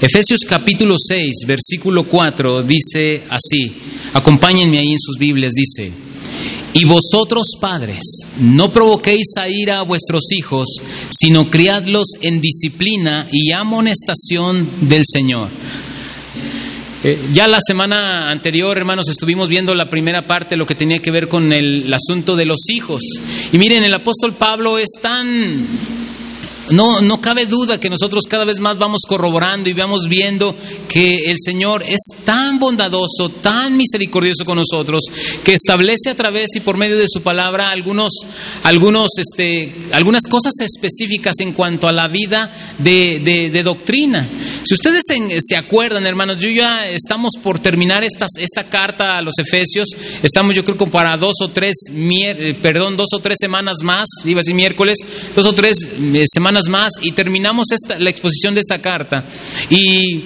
Efesios capítulo 6, versículo 4 dice así, acompáñenme ahí en sus Biblias, dice, y vosotros padres, no provoquéis a ira a vuestros hijos, sino criadlos en disciplina y amonestación del Señor. Eh, ya la semana anterior, hermanos, estuvimos viendo la primera parte, lo que tenía que ver con el asunto de los hijos. Y miren, el apóstol Pablo es tan no, no cabe duda que nosotros cada vez más vamos corroborando y vamos viendo que el Señor es tan bondadoso, tan misericordioso con nosotros, que establece a través y por medio de su palabra algunos, algunos, este, algunas cosas específicas en cuanto a la vida de, de, doctrina. Si ustedes se, acuerdan, hermanos, yo ya estamos por terminar esta, esta carta a los Efesios, estamos yo creo para dos o tres, eh, perdón, dos o tres semanas más, iba a decir miércoles, dos o tres eh, más y terminamos esta, la exposición de esta carta. Y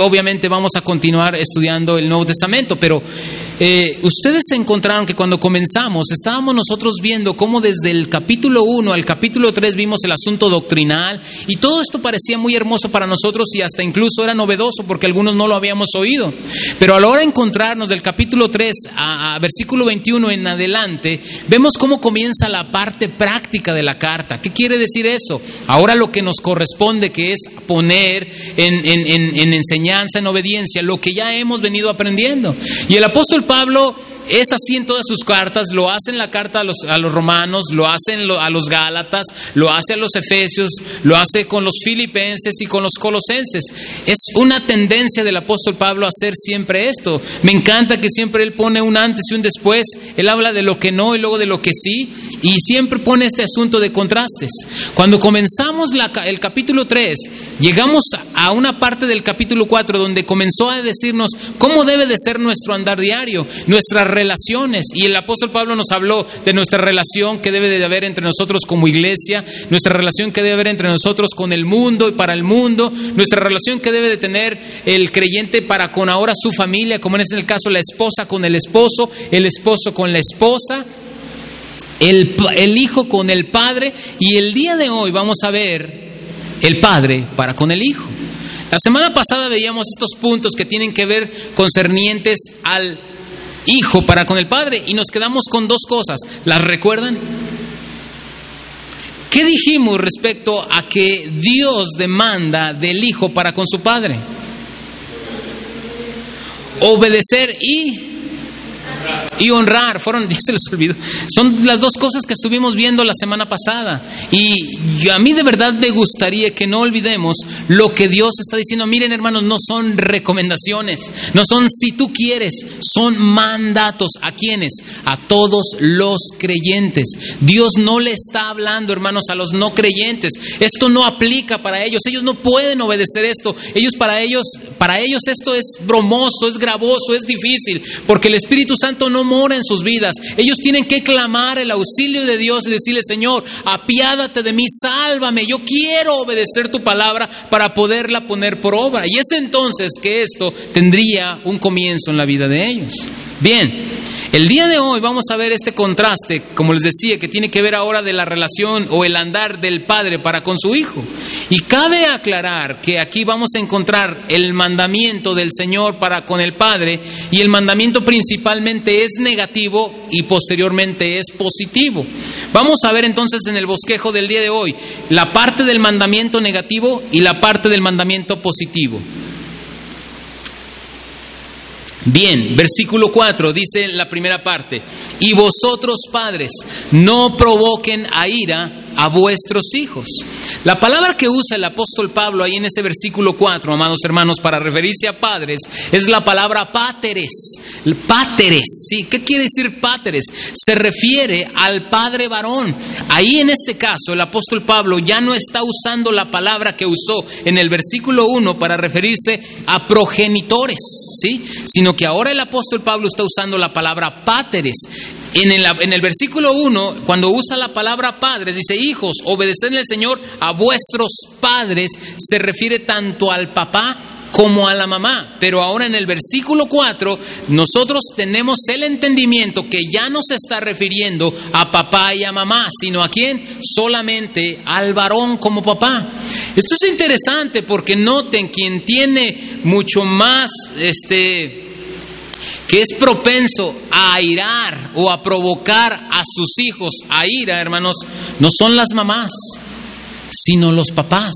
obviamente vamos a continuar estudiando el Nuevo Testamento, pero eh, ustedes se encontraron que cuando comenzamos estábamos nosotros viendo cómo desde el capítulo 1 al capítulo 3 vimos el asunto doctrinal y todo esto parecía muy hermoso para nosotros y hasta incluso era novedoso porque algunos no lo habíamos oído. Pero a la hora de encontrarnos del capítulo 3 a, versículo 21 en adelante, vemos cómo comienza la parte práctica de la carta. ¿Qué quiere decir eso? Ahora lo que nos corresponde que es poner en, en, en, en enseñanza, en obediencia, lo que ya hemos venido aprendiendo. Y el apóstol Pablo es así en todas sus cartas, lo hace en la carta a los, a los romanos, lo hace a los gálatas, lo hace a los efesios, lo hace con los filipenses y con los colosenses. Es una tendencia del apóstol Pablo hacer siempre esto. Me encanta que siempre él pone un antes y un después, él habla de lo que no y luego de lo que sí, y siempre pone este asunto de contrastes. Cuando comenzamos el capítulo 3, llegamos a una parte del capítulo 4 donde comenzó a decirnos cómo debe de ser nuestro andar diario, nuestra relaciones. Y el apóstol Pablo nos habló de nuestra relación que debe de haber entre nosotros como iglesia, nuestra relación que debe haber entre nosotros con el mundo y para el mundo, nuestra relación que debe de tener el creyente para con ahora su familia, como en este caso la esposa con el esposo, el esposo con la esposa. El, el hijo con el padre y el día de hoy vamos a ver el padre para con el hijo. La semana pasada veíamos estos puntos que tienen que ver concernientes al hijo para con el padre y nos quedamos con dos cosas. ¿Las recuerdan? ¿Qué dijimos respecto a que Dios demanda del hijo para con su padre? Obedecer y y honrar, fueron, ya se les olvidó, son las dos cosas que estuvimos viendo la semana pasada. Y a mí de verdad me gustaría que no olvidemos lo que Dios está diciendo. Miren hermanos, no son recomendaciones, no son si tú quieres, son mandatos. ¿A quiénes? A todos los creyentes. Dios no le está hablando, hermanos, a los no creyentes. Esto no aplica para ellos, ellos no pueden obedecer esto. Ellos para ellos, para ellos esto es bromoso, es gravoso, es difícil, porque el Espíritu Santo no mora en sus vidas. Ellos tienen que clamar el auxilio de Dios y decirle, Señor, apiádate de mí, sálvame. Yo quiero obedecer tu palabra para poderla poner por obra. Y es entonces que esto tendría un comienzo en la vida de ellos. Bien, el día de hoy vamos a ver este contraste, como les decía, que tiene que ver ahora de la relación o el andar del padre para con su hijo. Y cabe aclarar que aquí vamos a encontrar el mandamiento del Señor para con el padre y el mandamiento principalmente es negativo y posteriormente es positivo. Vamos a ver entonces en el bosquejo del día de hoy la parte del mandamiento negativo y la parte del mandamiento positivo. Bien, versículo 4 dice la primera parte, y vosotros padres no provoquen a ira a vuestros hijos. La palabra que usa el apóstol Pablo ahí en ese versículo 4, amados hermanos, para referirse a padres, es la palabra páteres. Páteres, ¿sí? ¿Qué quiere decir páteres? Se refiere al padre varón. Ahí en este caso el apóstol Pablo ya no está usando la palabra que usó en el versículo 1 para referirse a progenitores, ¿sí? Sino que ahora el apóstol Pablo está usando la palabra páteres. En el, versículo 1, cuando usa la palabra padres, dice, hijos, obedecen al Señor a vuestros padres, se refiere tanto al papá como a la mamá. Pero ahora en el versículo 4 nosotros tenemos el entendimiento que ya no se está refiriendo a papá y a mamá, sino a quién? Solamente al varón como papá. Esto es interesante porque noten quien tiene mucho más este que es propenso a airar o a provocar a sus hijos a ira, hermanos, no son las mamás, sino los papás.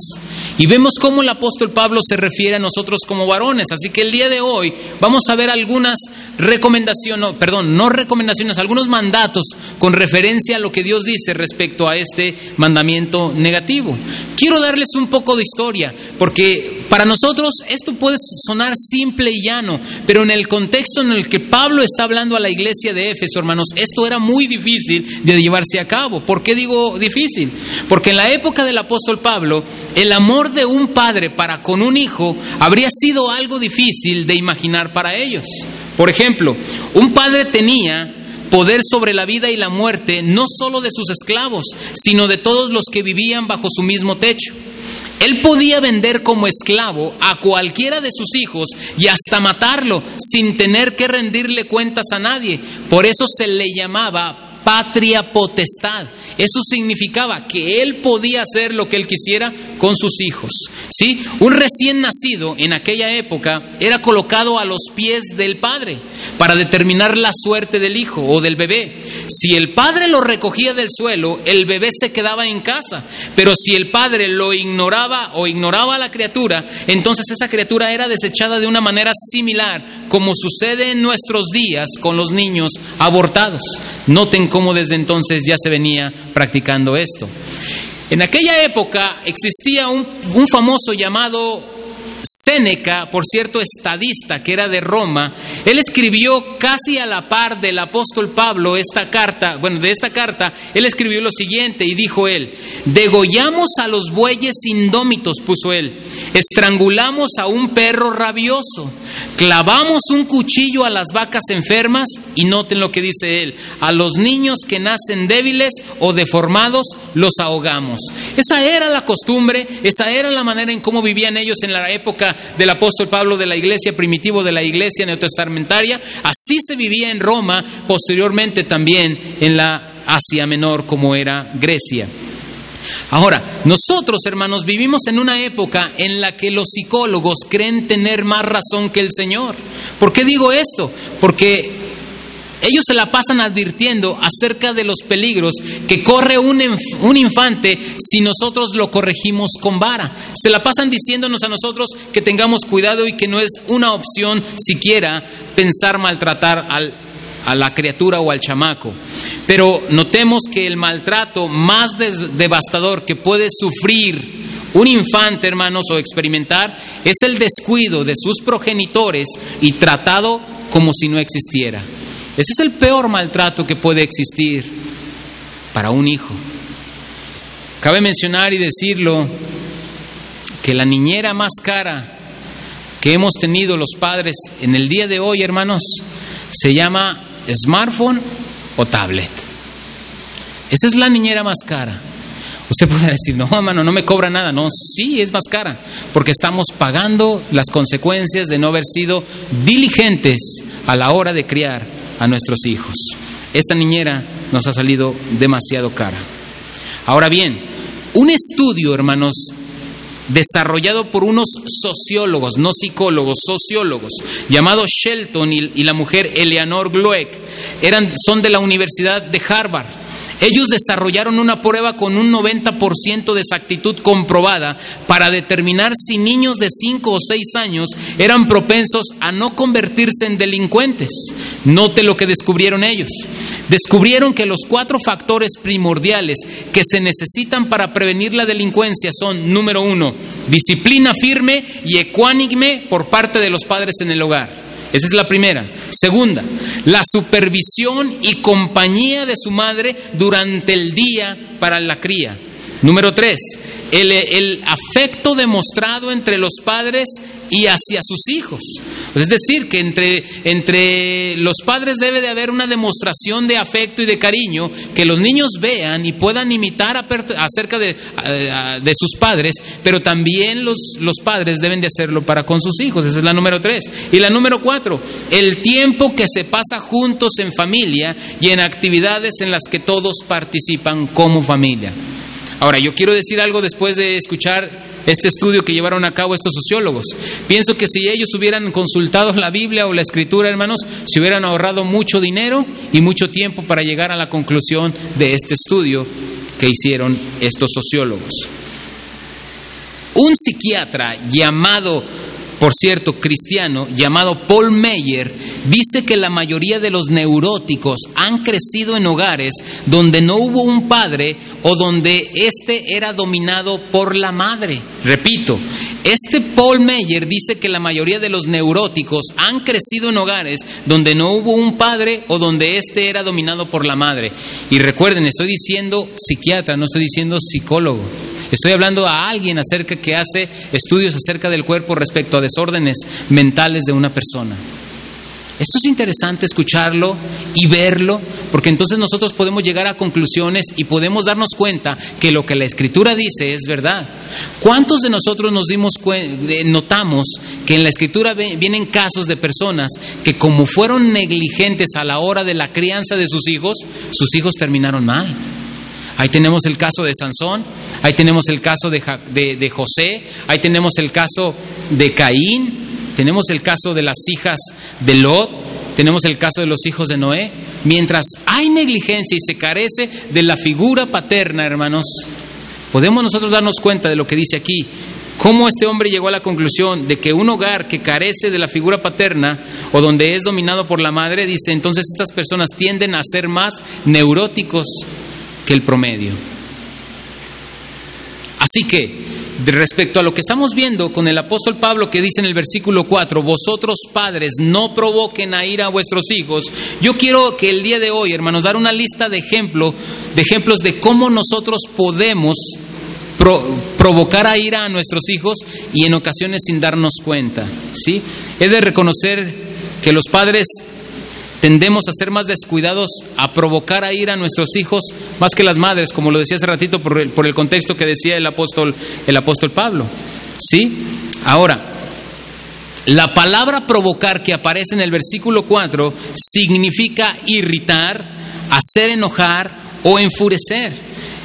Y vemos cómo el apóstol Pablo se refiere a nosotros como varones. Así que el día de hoy vamos a ver algunas recomendaciones, perdón, no recomendaciones, algunos mandatos con referencia a lo que Dios dice respecto a este mandamiento negativo. Quiero darles un poco de historia, porque para nosotros esto puede sonar simple y llano, pero en el contexto en el que Pablo está hablando a la iglesia de Éfeso, hermanos, esto era muy difícil de llevarse a cabo. ¿Por qué digo difícil? Porque en la época del apóstol Pablo, el amor de un padre para con un hijo habría sido algo difícil de imaginar para ellos. Por ejemplo, un padre tenía poder sobre la vida y la muerte no solo de sus esclavos, sino de todos los que vivían bajo su mismo techo. Él podía vender como esclavo a cualquiera de sus hijos y hasta matarlo sin tener que rendirle cuentas a nadie. Por eso se le llamaba patria potestad. Eso significaba que él podía hacer lo que él quisiera con sus hijos. ¿sí? Un recién nacido en aquella época era colocado a los pies del padre para determinar la suerte del hijo o del bebé. Si el padre lo recogía del suelo, el bebé se quedaba en casa. Pero si el padre lo ignoraba o ignoraba a la criatura, entonces esa criatura era desechada de una manera similar como sucede en nuestros días con los niños abortados. Noten cómo desde entonces ya se venía practicando esto. En aquella época existía un, famoso llamado Séneca, por cierto, estadista que era de Roma, él escribió casi a la par del apóstol Pablo esta carta, bueno, de esta carta, él escribió lo siguiente y dijo él, degollamos a los bueyes indómitos, puso él, estrangulamos a un perro rabioso, clavamos un cuchillo a las vacas enfermas y noten lo que dice él, a los niños que nacen débiles o deformados los ahogamos. Esa era la costumbre, esa era la manera en cómo vivían ellos en la época del apóstol Pablo de la iglesia primitivo de la iglesia neotestamentaria. Así se vivía en Roma, posteriormente también en la Asia Menor como era Grecia. Ahora, nosotros, hermanos, vivimos en una época en la que los psicólogos creen tener más razón que el Señor. ¿Por qué digo esto? Porque ellos se la pasan advirtiendo acerca de los peligros que corre un, infante si nosotros lo corregimos con vara. Se la pasan diciéndonos a nosotros que tengamos cuidado y que no es una opción siquiera pensar maltratar al, a la criatura o al chamaco. Pero notemos que el maltrato más devastador que puede sufrir un infante, hermanos, o experimentar es el descuido de sus progenitores y tratado como si no existiera. Ese es el peor maltrato que puede existir para un hijo. Cabe mencionar y decirlo que la niñera más cara que hemos tenido los padres en el día de hoy, hermanos, se llama smartphone o tablet. Esa es la niñera más cara. Usted puede decir, no, hermano, no me cobra nada. No, sí, es más cara, porque estamos pagando las consecuencias de no haber sido diligentes a la hora de criar a nuestros hijos. Esta niñera nos ha salido demasiado cara. Ahora bien, un estudio, hermanos, desarrollado por unos sociólogos, no psicólogos, sociólogos, llamados Shelton y, la mujer Eleanor Glueck, eran, son de la Universidad de Harvard. Ellos desarrollaron una prueba con un 90% de exactitud comprobada para determinar si niños de 5 o 6 años eran propensos a no convertirse en delincuentes. Note lo que descubrieron ellos. Descubrieron que los cuatro factores primordiales que se necesitan para prevenir la delincuencia son, número uno, disciplina firme y ecuánime por parte de los padres en el hogar. Esa es la primera. Segunda, la supervisión y compañía de su madre durante el día para la cría. Número tres, el, afecto demostrado entre los padres y hacia sus hijos. Es decir, que entre, entre los padres debe de haber una demostración de afecto y de cariño, que los niños vean y puedan imitar acerca de, de sus padres, pero también los, los padres deben de hacerlo para con sus hijos. Esa es la número tres. Y la número cuatro, el tiempo que se pasa juntos en familia y en actividades en las que todos participan como familia. Ahora, yo quiero decir algo después de escuchar este estudio que llevaron a cabo estos sociólogos. Pienso que si ellos hubieran consultado la Biblia o la Escritura, hermanos, se hubieran ahorrado mucho dinero y mucho tiempo para llegar a la conclusión de este estudio que hicieron estos sociólogos. Un psiquiatra llamado por cierto, cristiano, llamado Paul Meyer, dice que la mayoría de los neuróticos han crecido en hogares donde no hubo un padre o donde éste era dominado por la madre. Repito, este Paul Meyer dice que la mayoría de los neuróticos han crecido en hogares donde no hubo un padre o donde éste era dominado por la madre. Y recuerden, estoy diciendo psiquiatra, no estoy diciendo psicólogo. Estoy hablando a alguien acerca que hace estudios acerca del cuerpo respecto a desórdenes mentales de una persona. Esto es interesante escucharlo y verlo, porque entonces nosotros podemos llegar a conclusiones y podemos darnos cuenta que lo que la escritura dice es verdad. ¿Cuántos de nosotros nos dimos notamos que en la escritura vienen casos de personas que como fueron negligentes a la hora de la crianza de sus hijos, sus hijos terminaron mal? Ahí tenemos el caso de Sansón, ahí tenemos el caso de, de, José, ahí tenemos el caso de Caín, tenemos el caso de las hijas de Lot, tenemos el caso de los hijos de Noé. Mientras hay negligencia y se carece de la figura paterna, hermanos, podemos nosotros darnos cuenta de lo que dice aquí. Cómo este hombre llegó a la conclusión de que un hogar que carece de la figura paterna o donde es dominado por la madre, dice, entonces estas personas tienden a ser más neuróticos que el promedio. Así que, respecto a lo que estamos viendo con el apóstol Pablo que dice en el versículo 4, vosotros padres no provoquen a ira a vuestros hijos, yo quiero que el día de hoy, hermanos, dar una lista de ejemplos, de ejemplos de cómo nosotros podemos provocar a ira a nuestros hijos y en ocasiones sin darnos cuenta. ¿sí? He de reconocer que los padres tendemos a ser más descuidados, a provocar a ir a nuestros hijos más que las madres, como lo decía hace ratito por el, contexto que decía el apóstol, el apóstol Pablo. ¿Sí? Ahora, la palabra provocar que aparece en el versículo 4 significa irritar, hacer enojar o enfurecer.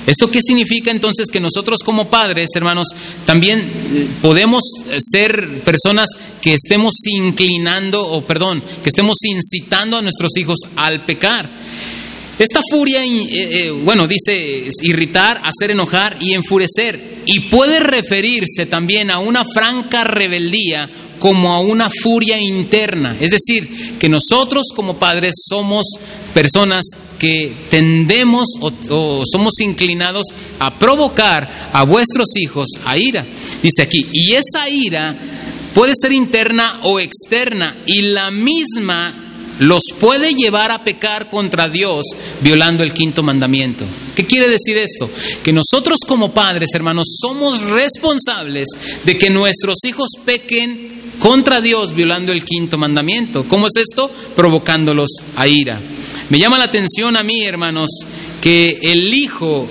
¿Esto qué significa entonces? Que nosotros como padres, hermanos, también eh, podemos eh, ser personas que estemos inclinando, o perdón, que estemos incitando a nuestros hijos al pecar. Esta furia, eh, bueno, dice irritar, hacer enojar y enfurecer. Y puede referirse también a una franca rebeldía como a una furia interna. Es decir, que nosotros como padres somos personas que tendemos o, somos inclinados a provocar a vuestros hijos a ira. Dice aquí, y esa ira puede ser interna o externa y la misma los puede llevar a pecar contra Dios violando el quinto mandamiento. ¿Qué quiere decir esto? Que nosotros como padres, hermanos, somos responsables de que nuestros hijos pequen contra Dios violando el quinto mandamiento. ¿Cómo es esto? Provocándolos a ira. Me llama la atención a mí, hermanos, que el hijo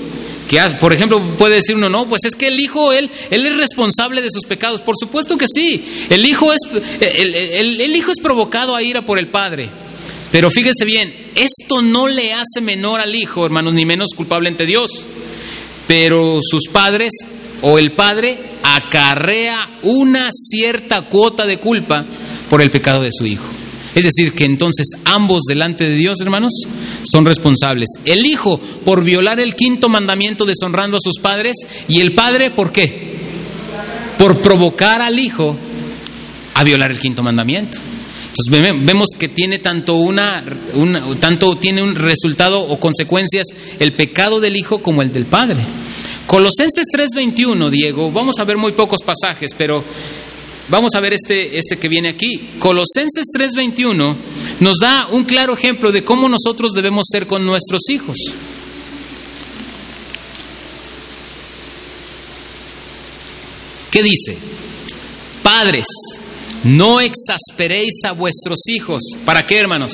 que por ejemplo puede decir uno no pues es que el hijo él él es responsable de sus pecados por supuesto que sí. El hijo es el, hijo es provocado a ira por el padre. Pero fíjese bien esto no le hace menor al hijo hermanos ni menos culpable ante Dios. Pero sus padres o el padre acarrea una cierta cuota de culpa por el pecado de su hijo Es decir, que entonces ambos delante de Dios, hermanos, son responsables. El hijo por violar el quinto mandamiento deshonrando a sus padres y el padre por qué? Por provocar al hijo a violar el quinto mandamiento. Entonces vemos que tiene tanto una, tanto tiene un resultado o consecuencias el pecado del hijo como el del padre. Colosenses 3:21, Diego, vamos a ver muy pocos pasajes, pero vamos a ver este, este que viene aquí. Colosenses 3:21 nos da un claro ejemplo de cómo nosotros debemos ser con nuestros hijos. ¿Qué dice? Padres, no exasperéis a vuestros hijos. ¿Para qué, hermanos?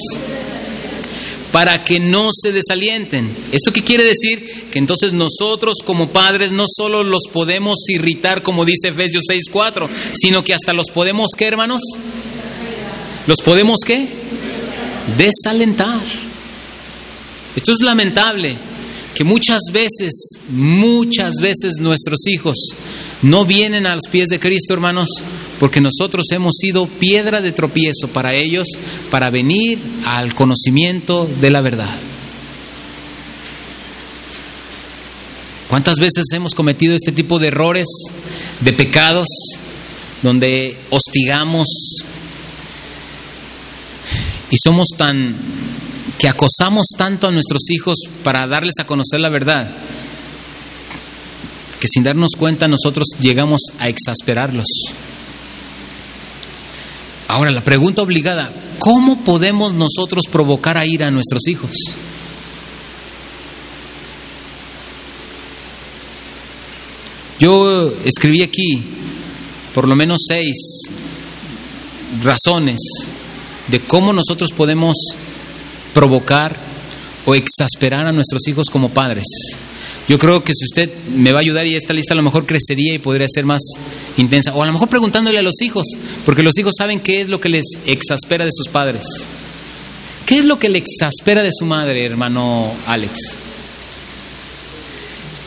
Para que no se desalienten. ¿Esto qué quiere decir? Que entonces nosotros como padres no solo los podemos irritar, como dice Efesios 6:4, sino que hasta los podemos, ¿qué, hermanos? ¿Los podemos qué? Desalentar. Esto es lamentable que muchas veces, muchas veces nuestros hijos no vienen a los pies de Cristo, hermanos, porque nosotros hemos sido piedra de tropiezo para ellos, para venir al conocimiento de la verdad. ¿Cuántas veces hemos cometido este tipo de errores, de pecados, donde hostigamos y somos tan que acosamos tanto a nuestros hijos para darles a conocer la verdad, que sin darnos cuenta nosotros llegamos a exasperarlos. Ahora, la pregunta obligada, ¿cómo podemos nosotros provocar a ira a nuestros hijos? Yo escribí aquí por lo menos seis razones de cómo nosotros podemos provocar o exasperar a nuestros hijos como padres. Yo creo que si usted me va a ayudar y esta lista a lo mejor crecería y podría ser más intensa. O a lo mejor preguntándole a los hijos, porque los hijos saben qué es lo que les exaspera de sus padres. ¿Qué es lo que le exaspera de su madre, hermano Alex?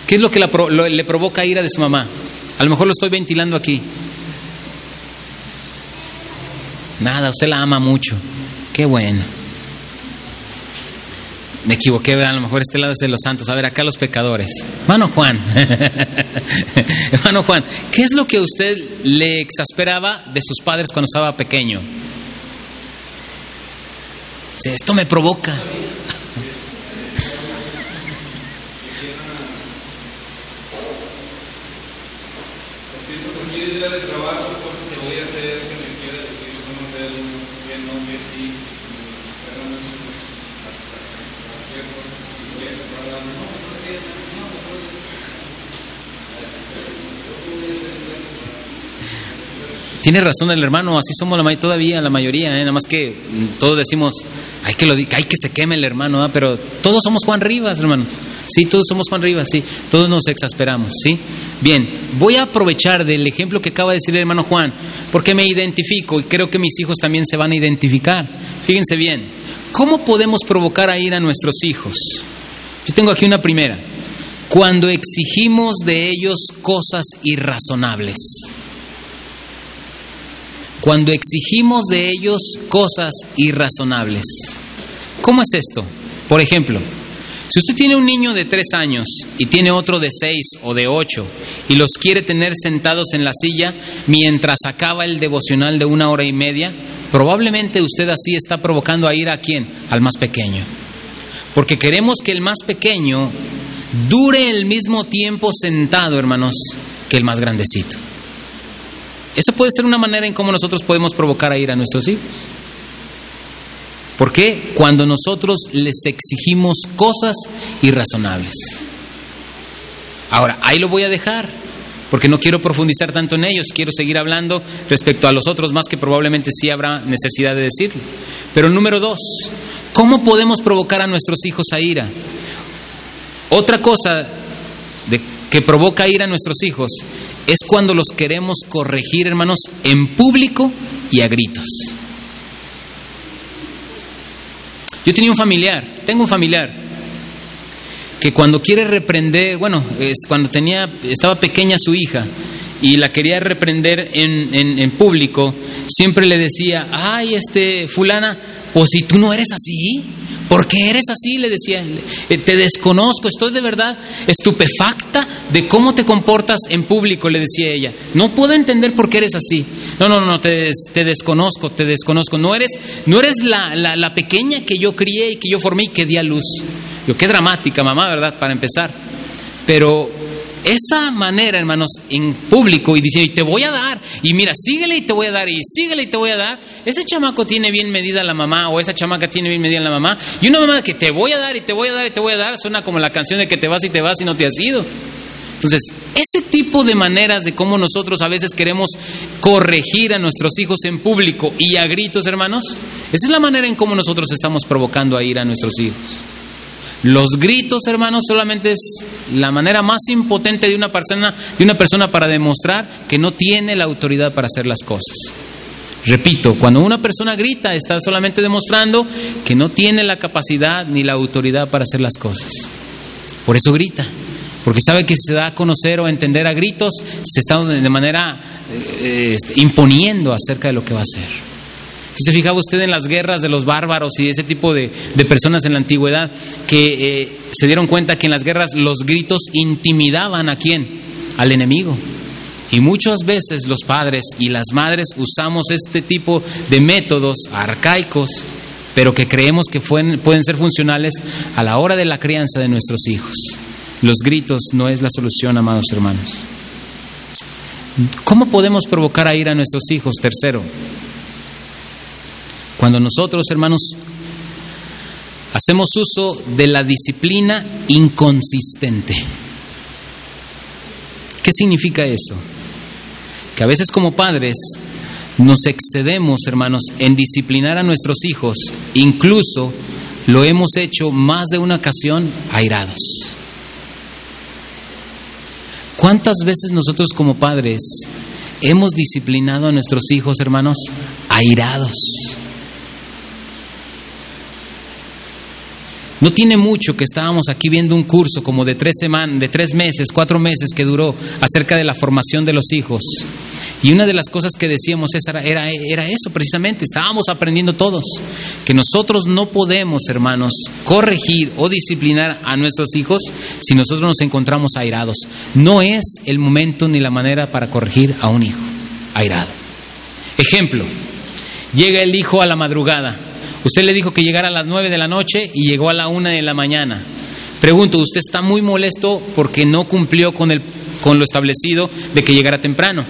¿Qué es lo que le provoca ira de su mamá? A lo mejor lo estoy ventilando aquí. Nada, usted la ama mucho. Qué bueno. Me equivoqué, a lo mejor este lado es de los santos. A ver, acá los pecadores. Hermano Juan, hermano Juan, ¿qué es lo que usted le exasperaba de sus padres cuando estaba pequeño? Esto me provoca. Tiene razón el hermano, así somos la todavía la mayoría, ¿eh? nada más que todos decimos, hay que, lo, hay que se queme el hermano, pero todos somos Juan Rivas, hermanos. Sí, todos somos Juan Rivas, sí, todos nos exasperamos, ¿sí? Bien, voy a aprovechar del ejemplo que acaba de decir el hermano Juan, porque me identifico y creo que mis hijos también se van a identificar. Fíjense bien, ¿cómo podemos provocar a ir a nuestros hijos? Yo tengo aquí una primera. Cuando exigimos de ellos cosas irrazonables cuando exigimos de ellos cosas irrazonables. ¿Cómo es esto? Por ejemplo, si usted tiene un niño de tres años y tiene otro de seis o de ocho y los quiere tener sentados en la silla mientras acaba el devocional de una hora y media, probablemente usted así está provocando a ir a quién? Al más pequeño. Porque queremos que el más pequeño dure el mismo tiempo sentado, hermanos, que el más grandecito. Eso puede ser una manera en cómo nosotros podemos provocar a ir a nuestros hijos. ¿Por qué? Cuando nosotros les exigimos cosas irrazonables. Ahora, ahí lo voy a dejar, porque no quiero profundizar tanto en ellos, quiero seguir hablando respecto a los otros más que probablemente sí habrá necesidad de decirlo. Pero número dos, ¿cómo podemos provocar a nuestros hijos a ira? Otra cosa de, que provoca ira a nuestros hijos es cuando los queremos corregir, hermanos, en público y a gritos. Yo tenía un familiar, tengo un familiar, que cuando quiere reprender, bueno, es cuando tenía, estaba pequeña su hija, y la quería reprender en, en, en público, siempre le decía, ay, este, fulana, pues si tú no eres así, ¿por qué eres así? Le decía, eh, te desconozco, estoy de verdad estupefacta de cómo te comportas en público, le decía ella. No puedo entender por qué eres así. No, no, no, te, te desconozco, te desconozco. No eres, no eres la, la pequeña que yo crié y que yo formé y que di a luz. Yo, qué dramática, mamá, ¿verdad? Para empezar. Pero esa manera, hermanos, en público y diciendo, y te voy a dar, y mira, síguele y te voy a dar, y síguele y te voy a dar, ese chamaco tiene bien medida la mamá, o esa chamaca tiene bien medida la mamá, y una mamá que te voy a dar, y te voy a dar, y te voy a dar, suena como la canción de que te vas y te vas y no te has ido. Entonces, ese tipo de maneras de cómo nosotros a veces queremos corregir a nuestros hijos en público y a gritos, hermanos, esa es la manera en cómo nosotros estamos provocando a ir a nuestros hijos. Los gritos, hermanos, solamente es la manera más impotente de una persona, de una persona para demostrar que no tiene la autoridad para hacer las cosas. Repito, cuando una persona grita está solamente demostrando que no tiene la capacidad ni la autoridad para hacer las cosas. Por eso grita, porque sabe que si se da a conocer o a entender a gritos, se está de manera eh, imponiendo acerca de lo que va a hacer. Si se fijaba usted en las guerras de los bárbaros y ese tipo de, de personas en la antigüedad que eh, se dieron cuenta que en las guerras los gritos intimidaban a quién? Al enemigo. Y muchas veces los padres y las madres usamos este tipo de métodos arcaicos, pero que creemos que pueden, pueden ser funcionales a la hora de la crianza de nuestros hijos. Los gritos no es la solución, amados hermanos. ¿Cómo podemos provocar a ir a nuestros hijos? Tercero, cuando nosotros, hermanos, hacemos uso de la disciplina inconsistente. ¿Qué significa eso? Que a veces como padres nos excedemos, hermanos, en disciplinar a nuestros hijos, incluso lo hemos hecho más de una ocasión airados. ¿Cuántas veces nosotros como padres hemos disciplinado a nuestros hijos, hermanos, airados? No tiene mucho que estábamos aquí viendo un curso como de tres semanas, de tres meses, cuatro meses que duró acerca de la formación de los hijos. Y una de las cosas que decíamos era, era, era eso precisamente, estábamos aprendiendo todos, que nosotros no podemos, hermanos, corregir o disciplinar a nuestros hijos si nosotros nos encontramos airados. No es el momento ni la manera para corregir a un hijo airado. Ejemplo, llega el hijo a la madrugada Usted le dijo que llegara a las nueve de la noche y llegó a la una de la mañana. Pregunto, ¿usted está muy molesto porque no cumplió con, el, con lo establecido de que llegara temprano?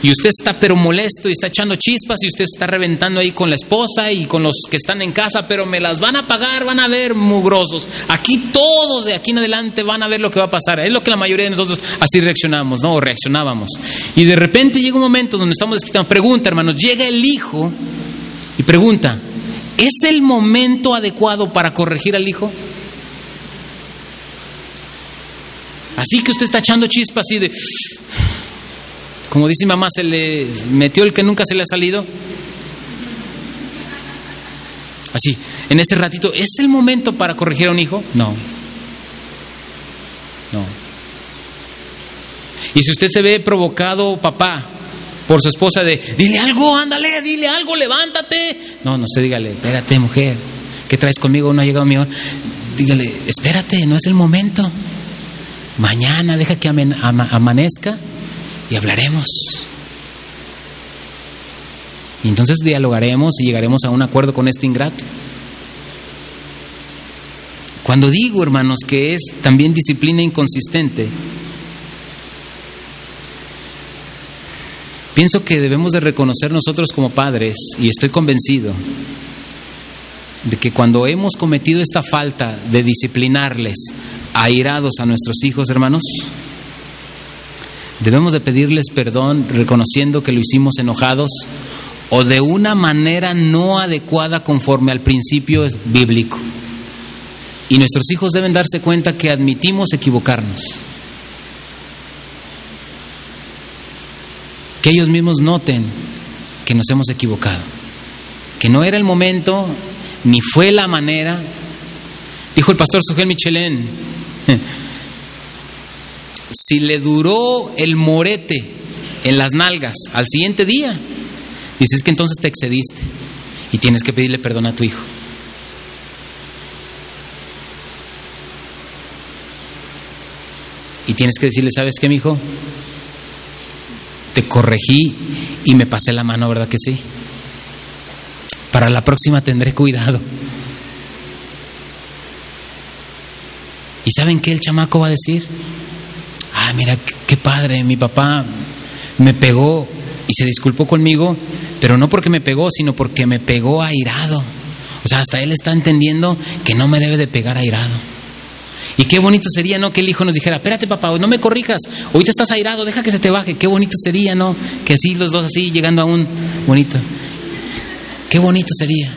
Y usted está pero molesto y está echando chispas y usted está reventando ahí con la esposa y con los que están en casa, pero me las van a pagar, van a ver mugrosos. Aquí todos de aquí en adelante van a ver lo que va a pasar. Es lo que la mayoría de nosotros así reaccionamos, ¿no? O reaccionábamos. Y de repente llega un momento donde estamos desquitando. Pregunta, hermanos, llega el hijo y pregunta, ¿Es el momento adecuado para corregir al hijo? Así que usted está echando chispas así de... Como dice mamá, se le metió el que nunca se le ha salido. Así, en ese ratito, ¿es el momento para corregir a un hijo? No. No. Y si usted se ve provocado, papá, por su esposa de, dile algo, ándale, dile algo, levántate. No, no usted dígale, espérate mujer, ¿qué traes conmigo? No ha llegado mi hora. Dígale, espérate, no es el momento. Mañana deja que amanezca y hablaremos. Y entonces dialogaremos y llegaremos a un acuerdo con este ingrato. Cuando digo, hermanos, que es también disciplina inconsistente, Pienso que debemos de reconocer nosotros como padres, y estoy convencido, de que cuando hemos cometido esta falta de disciplinarles airados a nuestros hijos, hermanos, debemos de pedirles perdón reconociendo que lo hicimos enojados o de una manera no adecuada conforme al principio bíblico. Y nuestros hijos deben darse cuenta que admitimos equivocarnos. Que ellos mismos noten que nos hemos equivocado, que no era el momento ni fue la manera. Dijo el pastor Sujel Michelén, si le duró el morete en las nalgas al siguiente día. Dices que entonces te excediste y tienes que pedirle perdón a tu hijo. Y tienes que decirle, ¿sabes qué, mi hijo? Corregí y me pasé la mano, ¿verdad que sí? Para la próxima tendré cuidado. ¿Y saben qué el chamaco va a decir? Ah, mira, qué padre, mi papá me pegó y se disculpó conmigo, pero no porque me pegó, sino porque me pegó airado. O sea, hasta él está entendiendo que no me debe de pegar airado. Y qué bonito sería, ¿no? Que el hijo nos dijera, espérate papá, no me corrijas, ahorita estás airado, deja que se te baje. Qué bonito sería, ¿no? Que así los dos así, llegando a un bonito. Qué bonito sería.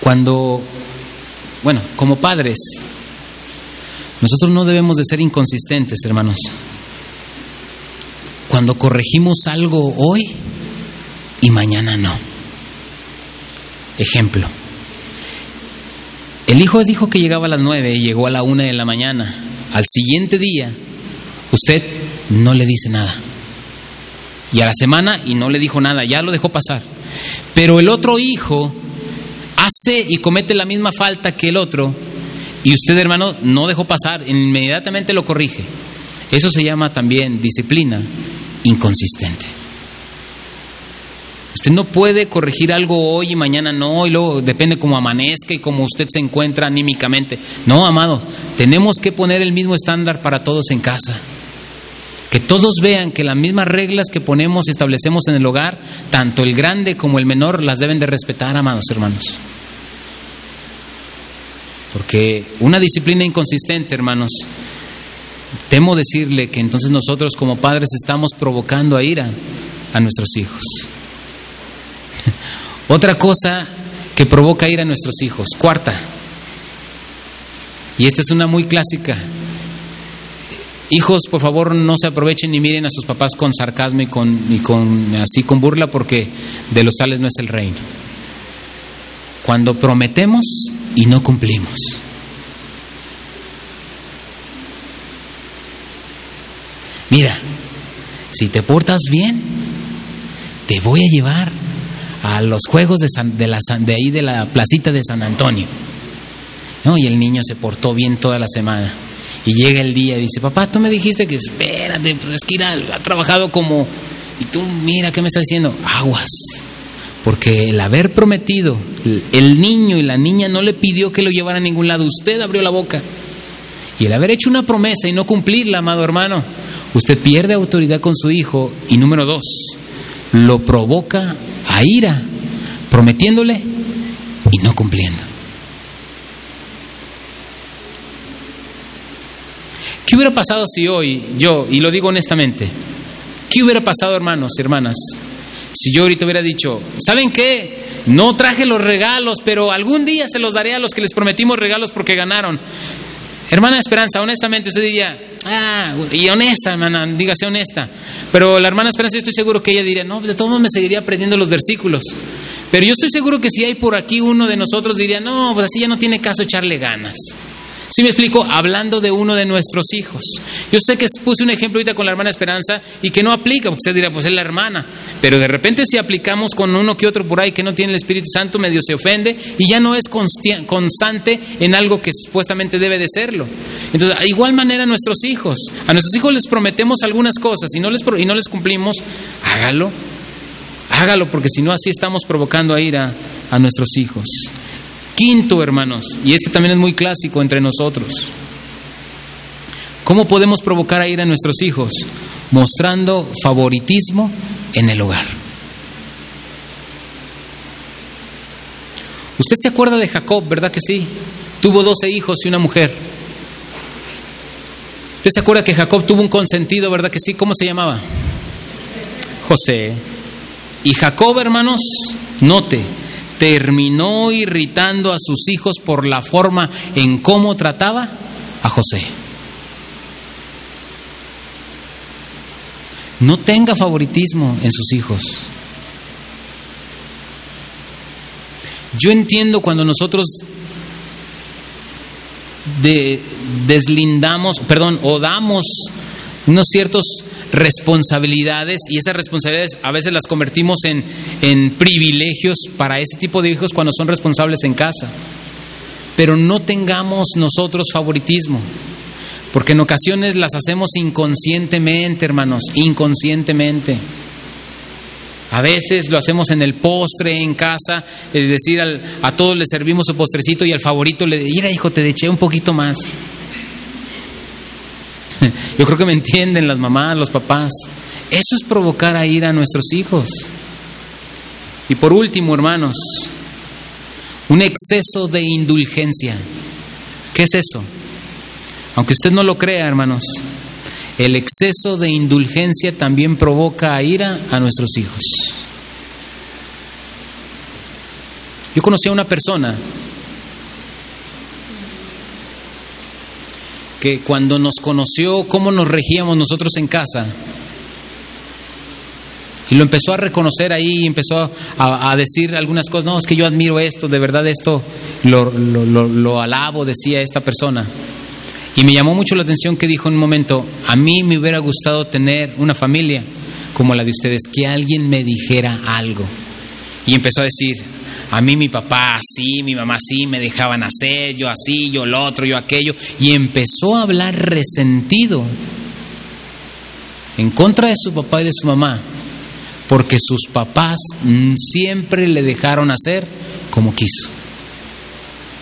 Cuando, bueno, como padres, nosotros no debemos de ser inconsistentes, hermanos. Cuando corregimos algo hoy, y mañana no. Ejemplo. El hijo dijo que llegaba a las nueve y llegó a la una de la mañana. Al siguiente día, usted no le dice nada. Y a la semana y no le dijo nada, ya lo dejó pasar. Pero el otro hijo hace y comete la misma falta que el otro y usted, hermano, no dejó pasar, inmediatamente lo corrige. Eso se llama también disciplina inconsistente. Usted no puede corregir algo hoy y mañana no, y luego depende cómo amanezca y cómo usted se encuentra anímicamente. No, amados, tenemos que poner el mismo estándar para todos en casa. Que todos vean que las mismas reglas que ponemos y establecemos en el hogar, tanto el grande como el menor, las deben de respetar, amados hermanos. Porque una disciplina inconsistente, hermanos, temo decirle que entonces nosotros como padres estamos provocando a ira a nuestros hijos. Otra cosa que provoca ira a nuestros hijos. Cuarta. Y esta es una muy clásica. Hijos, por favor, no se aprovechen ni miren a sus papás con sarcasmo y con, y con así con burla, porque de los tales no es el reino. Cuando prometemos y no cumplimos. Mira, si te portas bien, te voy a llevar a los juegos de, de, la, de ahí de la placita de San Antonio. ¿No? Y el niño se portó bien toda la semana. Y llega el día y dice, papá, tú me dijiste que espérate, pues es que ha trabajado como... Y tú mira, ¿qué me está diciendo? Aguas. Porque el haber prometido, el niño y la niña no le pidió que lo llevara a ningún lado, usted abrió la boca. Y el haber hecho una promesa y no cumplirla, amado hermano, usted pierde autoridad con su hijo. Y número dos, lo provoca a ira, prometiéndole y no cumpliendo. ¿Qué hubiera pasado si hoy yo, y lo digo honestamente, qué hubiera pasado hermanos y hermanas, si yo ahorita hubiera dicho, ¿saben qué? No traje los regalos, pero algún día se los daré a los que les prometimos regalos porque ganaron. Hermana Esperanza, honestamente usted diría, ah, y honesta, hermana, dígase honesta. Pero la hermana Esperanza, yo estoy seguro que ella diría, no, pues de todos me seguiría aprendiendo los versículos. Pero yo estoy seguro que si hay por aquí uno de nosotros diría, no, pues así ya no tiene caso echarle ganas. ¿Sí me explico? Hablando de uno de nuestros hijos. Yo sé que puse un ejemplo ahorita con la hermana Esperanza y que no aplica, porque usted dirá, pues es la hermana. Pero de repente si aplicamos con uno que otro por ahí que no tiene el Espíritu Santo, medio se ofende y ya no es constante en algo que supuestamente debe de serlo. Entonces, de igual manera nuestros hijos. A nuestros hijos les prometemos algunas cosas y no les, y no les cumplimos, hágalo. Hágalo, porque si no así estamos provocando a ira a nuestros hijos. Quinto, hermanos, y este también es muy clásico entre nosotros. ¿Cómo podemos provocar a ir a nuestros hijos? Mostrando favoritismo en el hogar. Usted se acuerda de Jacob, ¿verdad que sí? Tuvo doce hijos y una mujer. ¿Usted se acuerda que Jacob tuvo un consentido, ¿verdad que sí? ¿Cómo se llamaba? José. Y Jacob, hermanos, note, terminó irritando a sus hijos por la forma en cómo trataba a José. No tenga favoritismo en sus hijos. Yo entiendo cuando nosotros de, deslindamos, perdón, o damos unos ciertos responsabilidades y esas responsabilidades a veces las convertimos en, en privilegios para ese tipo de hijos cuando son responsables en casa. Pero no tengamos nosotros favoritismo, porque en ocasiones las hacemos inconscientemente, hermanos, inconscientemente. A veces lo hacemos en el postre, en casa, es decir, a todos le servimos su postrecito y al favorito le mira hijo, te eché un poquito más. Yo creo que me entienden las mamás, los papás. Eso es provocar a ir a nuestros hijos. Y por último, hermanos, un exceso de indulgencia. ¿Qué es eso? Aunque usted no lo crea, hermanos, el exceso de indulgencia también provoca ira a nuestros hijos. Yo conocí a una persona que cuando nos conoció cómo nos regíamos nosotros en casa, y lo empezó a reconocer ahí, empezó a, decir algunas cosas, no, es que yo admiro esto, de verdad esto lo, lo alabo, decía esta persona. Y me llamó mucho la atención que dijo en un momento, a mí me hubiera gustado tener una familia como la de ustedes, que alguien me dijera algo. Y empezó a decir, a mí mi papá así, mi mamá así, me dejaban hacer, yo así, yo lo otro, yo aquello. Y empezó a hablar resentido en contra de su papá y de su mamá, porque sus papás siempre le dejaron hacer como quiso.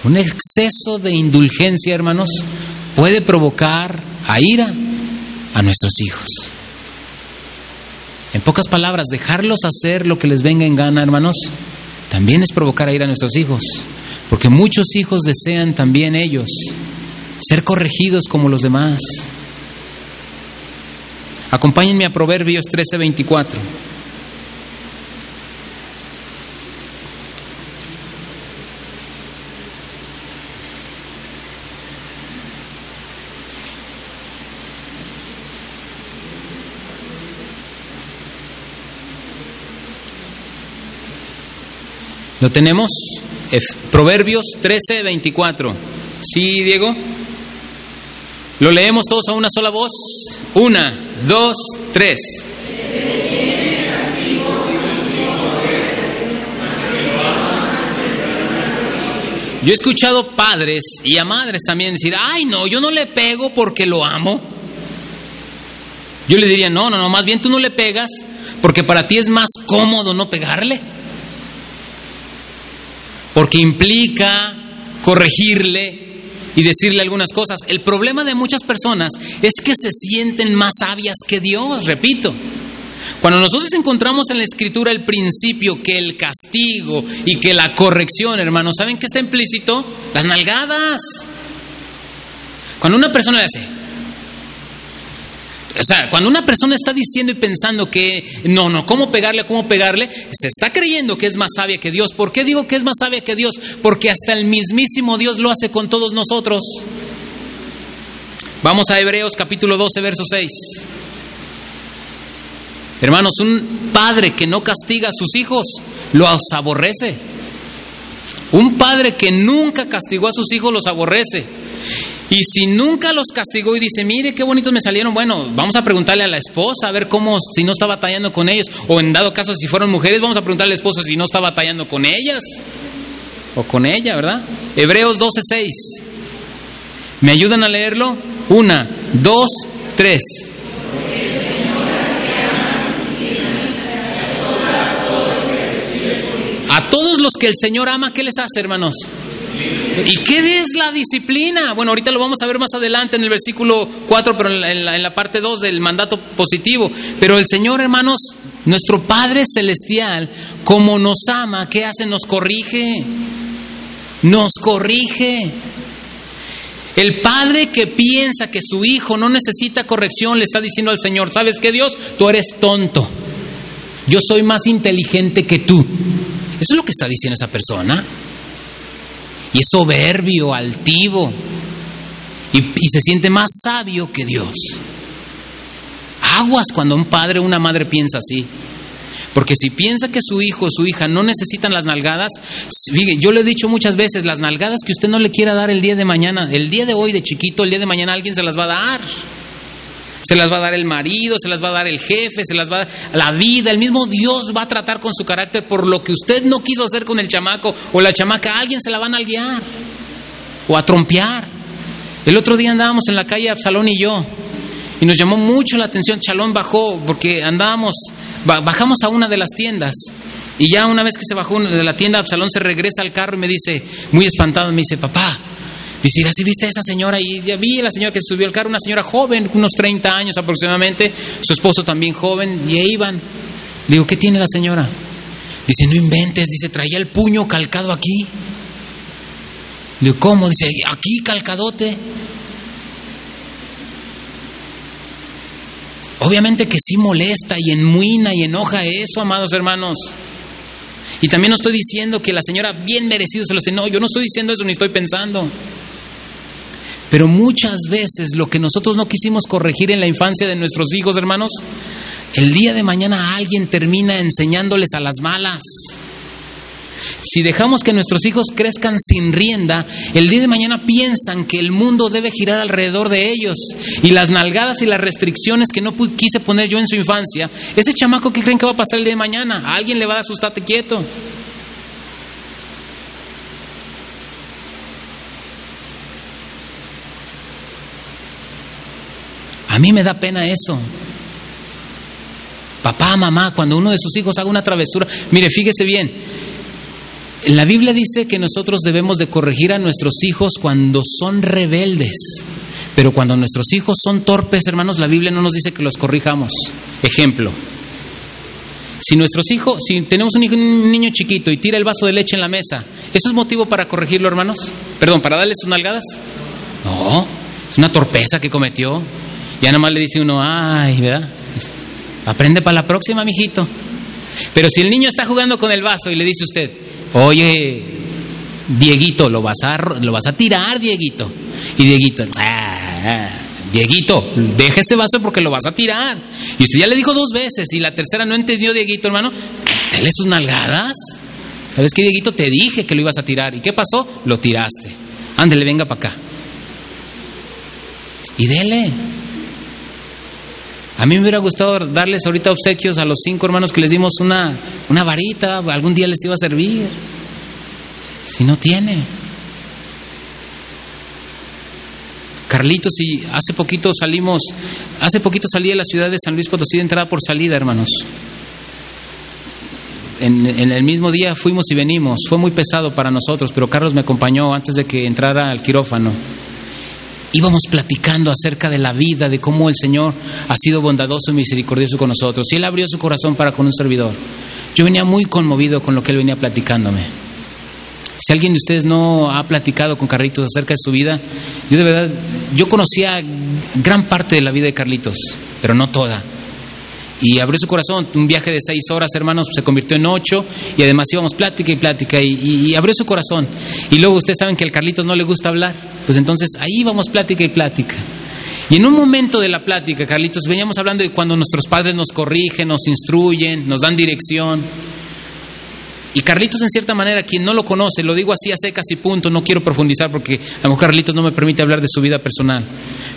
Un exceso de indulgencia, hermanos, puede provocar a ira a nuestros hijos. En pocas palabras, dejarlos hacer lo que les venga en gana, hermanos, también es provocar a ira a nuestros hijos, porque muchos hijos desean también ellos ser corregidos como los demás. Acompáñenme a Proverbios 13:24. ¿Lo tenemos? Proverbios 13, 24. ¿Sí, Diego? ¿Lo leemos todos a una sola voz? Una, dos, tres. Yo he escuchado padres y a madres también decir, ay no, yo no le pego porque lo amo. Yo le diría, no, no, no, más bien tú no le pegas porque para ti es más cómodo no pegarle porque implica corregirle y decirle algunas cosas. El problema de muchas personas es que se sienten más sabias que Dios, repito. Cuando nosotros encontramos en la escritura el principio que el castigo y que la corrección, hermanos, ¿saben qué está implícito? Las nalgadas. Cuando una persona le hace, o sea, cuando una persona está diciendo y pensando que no, no, ¿cómo pegarle? ¿Cómo pegarle? Se está creyendo que es más sabia que Dios. ¿Por qué digo que es más sabia que Dios? Porque hasta el mismísimo Dios lo hace con todos nosotros. Vamos a Hebreos capítulo 12, verso 6. Hermanos, un padre que no castiga a sus hijos los aborrece. Un padre que nunca castigó a sus hijos los aborrece. Y si nunca los castigó y dice, mire qué bonitos me salieron, bueno, vamos a preguntarle a la esposa a ver cómo, si no está batallando con ellos. O en dado caso, si fueron mujeres, vamos a preguntarle a la esposa si no está batallando con ellas. O con ella, ¿verdad? Hebreos 12:6. ¿Me ayudan a leerlo? Una, dos, tres. A todos los que el Señor ama, ¿qué les hace, hermanos? ¿Y qué es la disciplina? Bueno, ahorita lo vamos a ver más adelante en el versículo 4, pero en la, parte 2 del mandato positivo. Pero el Señor, hermanos, nuestro Padre Celestial, como nos ama, ¿qué hace? Nos corrige. Nos corrige. El padre que piensa que su hijo no necesita corrección le está diciendo al Señor, ¿sabes qué Dios? Tú eres tonto. Yo soy más inteligente que tú. Eso es lo que está diciendo esa persona y es soberbio, altivo y, se siente más sabio que Dios. Aguas cuando un padre o una madre piensa así. Porque si piensa que su hijo o su hija no necesitan las nalgadas, yo le he dicho muchas veces, las nalgadas que usted no le quiera dar el día de mañana, el día de hoy de chiquito, el día de mañana alguien se las va a dar. Se las va a dar el marido, se las va a dar el jefe, se las va a dar la vida. El mismo Dios va a tratar con su carácter por lo que usted no quiso hacer con el chamaco o la chamaca. Alguien se la van a guiar o a trompear. El otro día andábamos en la calle Absalón y yo y nos llamó mucho la atención. Chalón bajó porque andábamos, bajamos a una de las tiendas. Y ya una vez que se bajó de la tienda, Absalón se regresa al carro y me dice, muy espantado, me dice, papá, dice, ¿así viste a esa señora? Y ya vi a la señora que subió al carro, una señora joven, unos 30 años aproximadamente, su esposo también joven, y ahí iban. Le digo, ¿qué tiene la señora? Dice, no inventes, dice, traía el puño calcado aquí. Le digo, ¿cómo? Dice, aquí calcadote. Obviamente que sí molesta y enmuina y enoja eso, amados hermanos. Y también no estoy diciendo que la señora bien merecido se los tiene. No, yo no estoy diciendo eso ni estoy pensando. Pero muchas veces lo que nosotros no quisimos corregir en la infancia de nuestros hijos, hermanos, el día de mañana alguien termina enseñándoles a las malas. Si dejamos que nuestros hijos crezcan sin rienda, el día de mañana piensan que el mundo debe girar alrededor de ellos. Y las nalgadas y las restricciones que no quise poner yo en su infancia, ese chamaco que creen que va a pasar el día de mañana, a alguien le va a dar quieto. A mí me da pena eso. Papá, mamá, cuando uno de sus hijos haga una travesura, mire, fíjese bien, la Biblia dice que nosotros debemos de corregir a nuestros hijos cuando son rebeldes. Pero cuando nuestros hijos son torpes, hermanos, la Biblia no nos dice que los corrijamos. Ejemplo. Si nuestros hijos, si tenemos un, un niño chiquito y tira el vaso de leche en la mesa, ¿eso es motivo para corregirlo, hermanos? Perdón, para darle sus nalgadas. No, es una torpeza que cometió. Ya nada más le dice uno, ay, ¿verdad? Aprende para la próxima, mijito. Pero si el niño está jugando con el vaso y le dice usted, oye, Dieguito, lo vas a, lo vas a tirar, Dieguito. Y Dieguito, ah, ah, Dieguito, deja ese vaso porque lo vas a tirar. Y usted ya le dijo dos veces y la tercera no entendió, Dieguito, hermano, dale sus nalgadas. ¿Sabes qué, Dieguito? Te dije que lo ibas a tirar. ¿Y qué pasó? Lo tiraste. Ándele, venga para acá. Y dele. A mí me hubiera gustado darles ahorita obsequios a los cinco hermanos que les dimos una, una varita, algún día les iba a servir. Si no tiene. Carlitos, y hace poquito salimos, hace poquito salí de la ciudad de San Luis Potosí de entrada por salida, hermanos. En, en, el mismo día fuimos y venimos. Fue muy pesado para nosotros, pero Carlos me acompañó antes de que entrara al quirófano íbamos platicando acerca de la vida, de cómo el Señor ha sido bondadoso y misericordioso con nosotros. Y Él abrió su corazón para con un servidor. Yo venía muy conmovido con lo que Él venía platicándome. Si alguien de ustedes no ha platicado con Carlitos acerca de su vida, yo de verdad, yo conocía gran parte de la vida de Carlitos, pero no toda y abrió su corazón. Un viaje de seis horas, hermanos, se convirtió en ocho y además íbamos plática y plática y, abrió su corazón. Y luego ustedes saben que al Carlitos no le gusta hablar, pues entonces ahí vamos plática y plática. Y en un momento de la plática, Carlitos, veníamos hablando de cuando nuestros padres nos corrigen, nos instruyen, nos dan dirección. Y Carlitos, en cierta manera, quien no lo conoce, lo digo así a secas y punto, no quiero profundizar porque a lo mejor Carlitos no me permite hablar de su vida personal.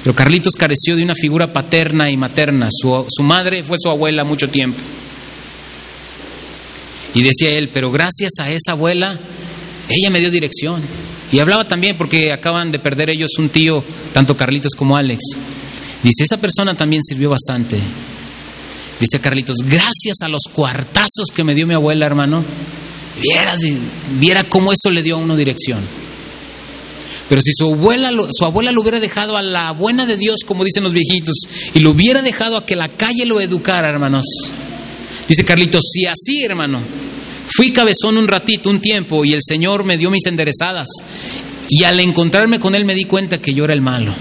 Pero Carlitos careció de una figura paterna y materna. Su, su madre fue su abuela mucho tiempo. Y decía él, pero gracias a esa abuela, ella me dio dirección. Y hablaba también porque acaban de perder ellos un tío, tanto Carlitos como Alex. Dice, esa persona también sirvió bastante. Dice Carlitos, gracias a los cuartazos que me dio mi abuela, hermano, Viera, viera cómo eso le dio a uno dirección. Pero si su abuela, su abuela lo hubiera dejado a la buena de Dios, como dicen los viejitos, y lo hubiera dejado a que la calle lo educara, hermanos. Dice Carlitos, si así, hermano, fui cabezón un ratito, un tiempo, y el Señor me dio mis enderezadas, y al encontrarme con Él me di cuenta que yo era el malo.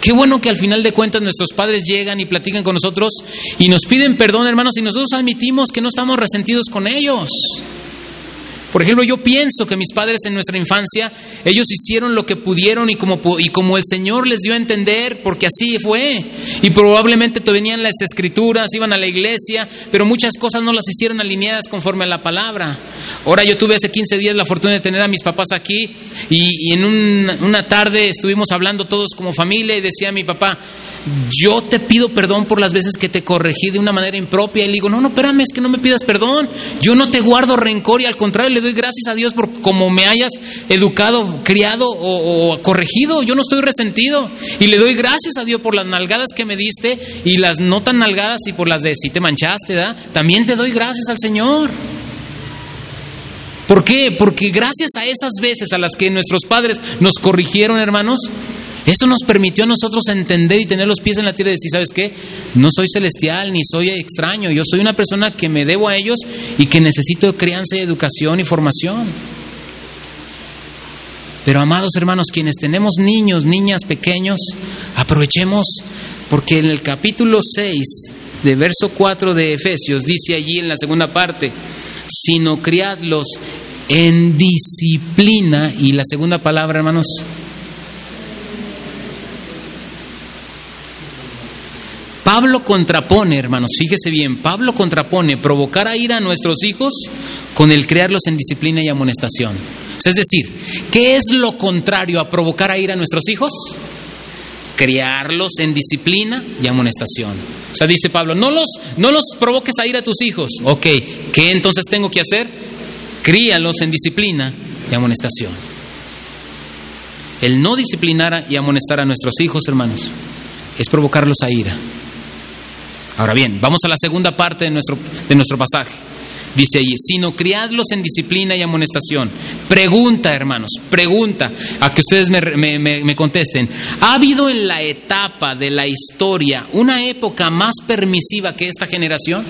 Qué bueno que al final de cuentas nuestros padres llegan y platican con nosotros y nos piden perdón, hermanos, y nosotros admitimos que no estamos resentidos con ellos. Por ejemplo, yo pienso que mis padres en nuestra infancia, ellos hicieron lo que pudieron y como, y como el Señor les dio a entender, porque así fue. Y probablemente venían las escrituras, iban a la iglesia, pero muchas cosas no las hicieron alineadas conforme a la palabra. Ahora yo tuve hace 15 días la fortuna de tener a mis papás aquí y, en una tarde estuvimos hablando todos como familia y decía mi papá, yo te pido perdón por las veces que te corregí de una manera impropia. Y le digo, no, no, espérame, es que no me pidas perdón. Yo no te guardo rencor y al contrario le doy gracias a Dios por cómo me hayas educado, criado o, corregido. Yo no estoy resentido. Y le doy gracias a Dios por las nalgadas que me diste y las no tan nalgadas y por las de si te manchaste, ¿verdad? También te doy gracias al Señor. ¿Por qué? Porque gracias a esas veces a las que nuestros padres nos corrigieron, hermanos, eso nos permitió a nosotros entender y tener los pies en la tierra y decir, ¿sabes qué? No soy celestial ni soy extraño, yo soy una persona que me debo a ellos y que necesito crianza y educación y formación. Pero amados hermanos, quienes tenemos niños, niñas pequeños, aprovechemos, porque en el capítulo 6 de verso 4 de Efesios dice allí en la segunda parte, sino criadlos en disciplina, y la segunda palabra, hermanos, Pablo contrapone, hermanos, fíjese bien, Pablo contrapone provocar a ira a nuestros hijos con el crearlos en disciplina y amonestación. Es decir, ¿qué es lo contrario a provocar a ira a nuestros hijos? Criarlos en disciplina y amonestación. O sea, dice Pablo, no los, no los provoques a ir a tus hijos. Ok, ¿qué entonces tengo que hacer? Críalos en disciplina y amonestación. El no disciplinar y amonestar a nuestros hijos, hermanos, es provocarlos a ira. Ahora bien, vamos a la segunda parte de nuestro, de nuestro pasaje. Dice allí, sino criadlos en disciplina y amonestación. Pregunta, hermanos, pregunta, a que ustedes me, me, contesten. ¿Ha habido en la etapa de la historia una época más permisiva que esta generación?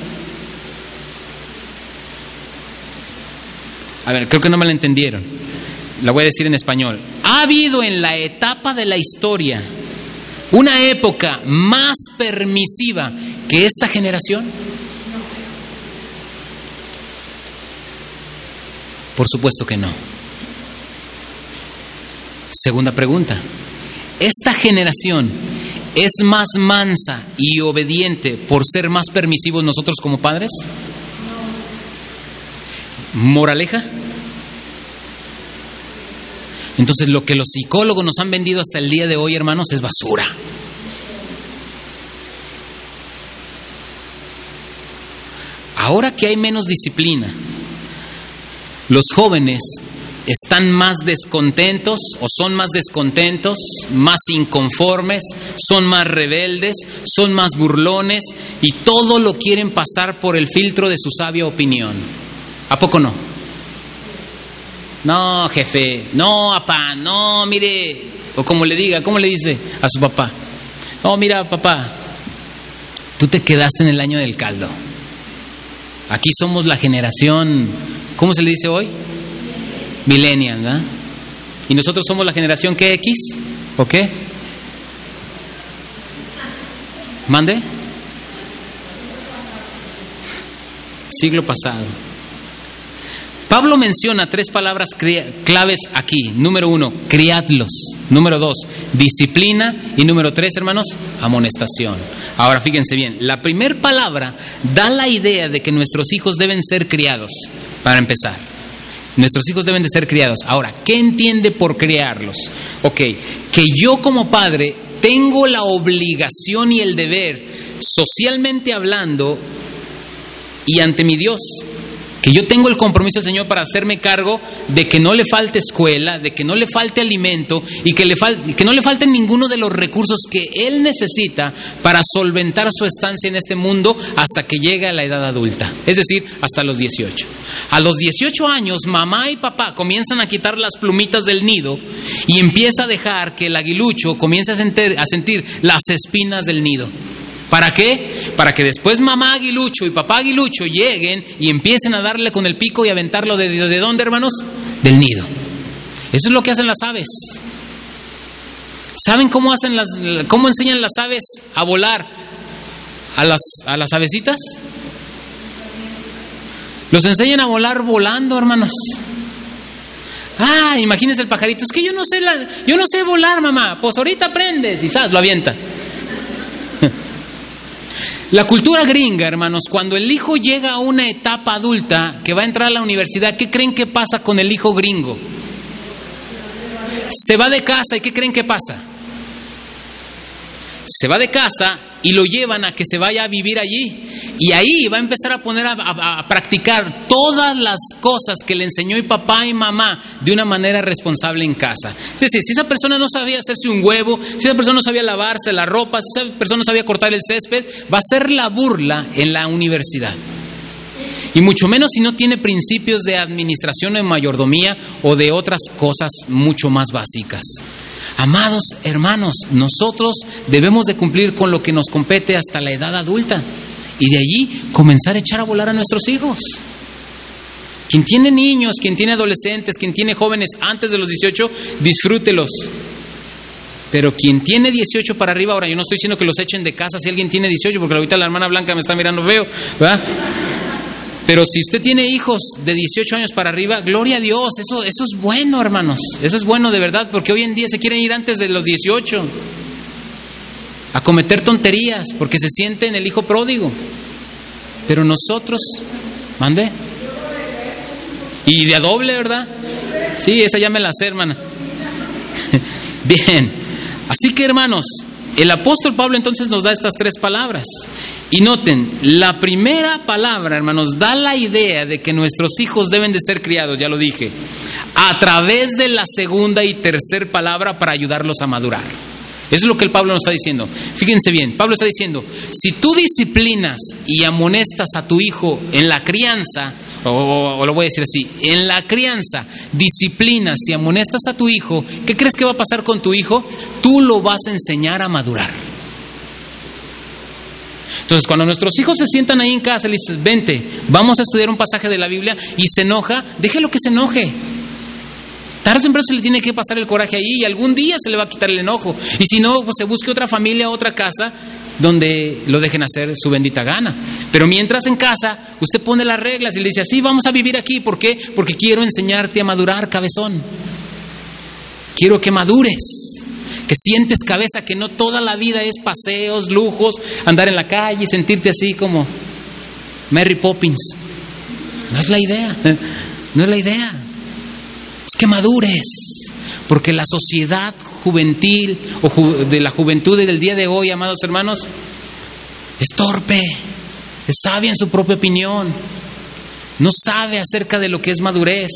A ver, creo que no me la entendieron. La voy a decir en español. ¿Ha habido en la etapa de la historia una época más permisiva que esta generación? Por supuesto que no. Segunda pregunta. ¿Esta generación es más mansa y obediente por ser más permisivos nosotros como padres? ¿Moraleja? Entonces lo que los psicólogos nos han vendido hasta el día de hoy, hermanos, es basura. Ahora que hay menos disciplina, los jóvenes están más descontentos o son más descontentos, más inconformes, son más rebeldes, son más burlones y todo lo quieren pasar por el filtro de su sabia opinión. ¿A poco no? No, jefe, no, papá, no, mire, o como le diga, ¿cómo le dice a su papá? No, mira, papá, tú te quedaste en el año del caldo. Aquí somos la generación, ¿cómo se le dice hoy? Millennial, ¿verdad? Y nosotros somos la generación ¿qué X? ¿O qué? ¿Mande? Siglo pasado. Pablo menciona tres palabras claves aquí. Número uno, criadlos. Número dos, disciplina. Y número tres, hermanos, amonestación. Ahora fíjense bien, la primera palabra da la idea de que nuestros hijos deben ser criados, para empezar. Nuestros hijos deben de ser criados. Ahora, ¿qué entiende por criarlos? Ok, que yo como padre tengo la obligación y el deber, socialmente hablando, y ante mi Dios, que yo tengo el compromiso del Señor para hacerme cargo de que no le falte escuela, de que no le falte alimento y que, no le falten ninguno de los recursos que Él necesita para solventar su estancia en este mundo hasta que llegue a la edad adulta, es decir, hasta los 18. A los 18 años, mamá y papá comienzan a quitar las plumitas del nido y empieza a dejar que el aguilucho comience a a sentir las espinas del nido. ¿Para qué? Para que después mamá aguilucho y papá aguilucho lleguen y empiecen a darle con el pico y aventarlo de, de, dónde, hermanos? Del nido. Eso es lo que hacen las aves. ¿Saben cómo hacen las cómo enseñan las aves a volar a las a las avecitas? Los enseñan a volar volando, hermanos. Ah, imagínense el pajarito. Es que yo no sé, la, yo no sé volar, mamá. Pues ahorita aprendes y sabes, lo avienta. La cultura gringa, hermanos, cuando el hijo llega a una etapa adulta que va a entrar a la universidad, ¿qué creen que pasa con el hijo gringo? Se va de casa y ¿qué creen que pasa? Se va de casa y lo llevan a que se vaya a vivir allí. Y ahí va a empezar a poner a, practicar todas las cosas que le enseñó y papá y mamá de una manera responsable en casa. Es decir, si esa persona no sabía hacerse un huevo, si esa persona no sabía lavarse la ropa, si esa persona no sabía cortar el césped, va a ser la burla en la universidad. Y mucho menos si no tiene principios de administración en mayordomía o de otras cosas mucho más básicas. Amados hermanos, nosotros debemos de cumplir con lo que nos compete hasta la edad adulta y de allí comenzar a echar a volar a nuestros hijos. Quien tiene niños, quien tiene adolescentes, quien tiene jóvenes antes de los 18, disfrútelos. Pero quien tiene 18 para arriba, ahora yo no estoy diciendo que los echen de casa si alguien tiene 18, porque ahorita la hermana Blanca me está mirando feo, ¿verdad? Pero si usted tiene hijos de 18 años para arriba, gloria a Dios, eso, eso es bueno, hermanos. Eso es bueno de verdad, porque hoy en día se quieren ir antes de los 18 a cometer tonterías, porque se sienten el hijo pródigo. Pero nosotros, mande. Y de a doble, ¿verdad? Sí, esa ya me la sé, hermana. Bien. Así que, hermanos, el apóstol Pablo entonces nos da estas tres palabras. Y noten, la primera palabra, hermanos, da la idea de que nuestros hijos deben de ser criados, ya lo dije, a través de la segunda y tercera palabra para ayudarlos a madurar. Eso es lo que el Pablo nos está diciendo. Fíjense bien, Pablo está diciendo, si tú disciplinas y amonestas a tu hijo en la crianza, o, lo voy a decir así, en la crianza disciplinas y amonestas a tu hijo, ¿qué crees que va a pasar con tu hijo? Tú lo vas a enseñar a madurar. Entonces, cuando nuestros hijos se sientan ahí en casa, le dices, vente, vamos a estudiar un pasaje de la Biblia y se enoja, déjelo que se enoje. Tarde o temprano se le tiene que pasar el coraje ahí y algún día se le va a quitar el enojo. Y si no, pues se busque otra familia, otra casa donde lo dejen hacer su bendita gana. Pero mientras en casa, usted pone las reglas y le dice, así vamos a vivir aquí. ¿Por qué? Porque quiero enseñarte a madurar, cabezón. Quiero que madures que sientes cabeza, que no toda la vida es paseos, lujos, andar en la calle, sentirte así como Mary Poppins. No es la idea, no es la idea. Es que madures, porque la sociedad juvenil o de la juventud del día de hoy, amados hermanos, es torpe, es sabia en su propia opinión, no sabe acerca de lo que es madurez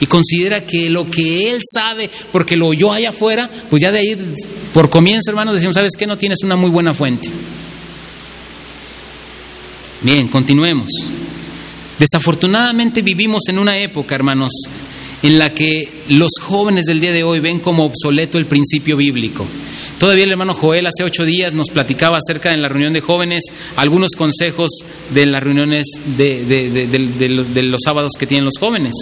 y considera que lo que él sabe, porque lo oyó allá afuera, pues ya de ahí, por comienzo, hermanos, decimos, ¿sabes qué? No tienes una muy buena fuente. Bien, continuemos. Desafortunadamente vivimos en una época, hermanos, en la que los jóvenes del día de hoy ven como obsoleto el principio bíblico. Todavía el hermano Joel hace ocho días nos platicaba acerca en la reunión de jóvenes algunos consejos de las reuniones de, de los sábados que tienen los jóvenes.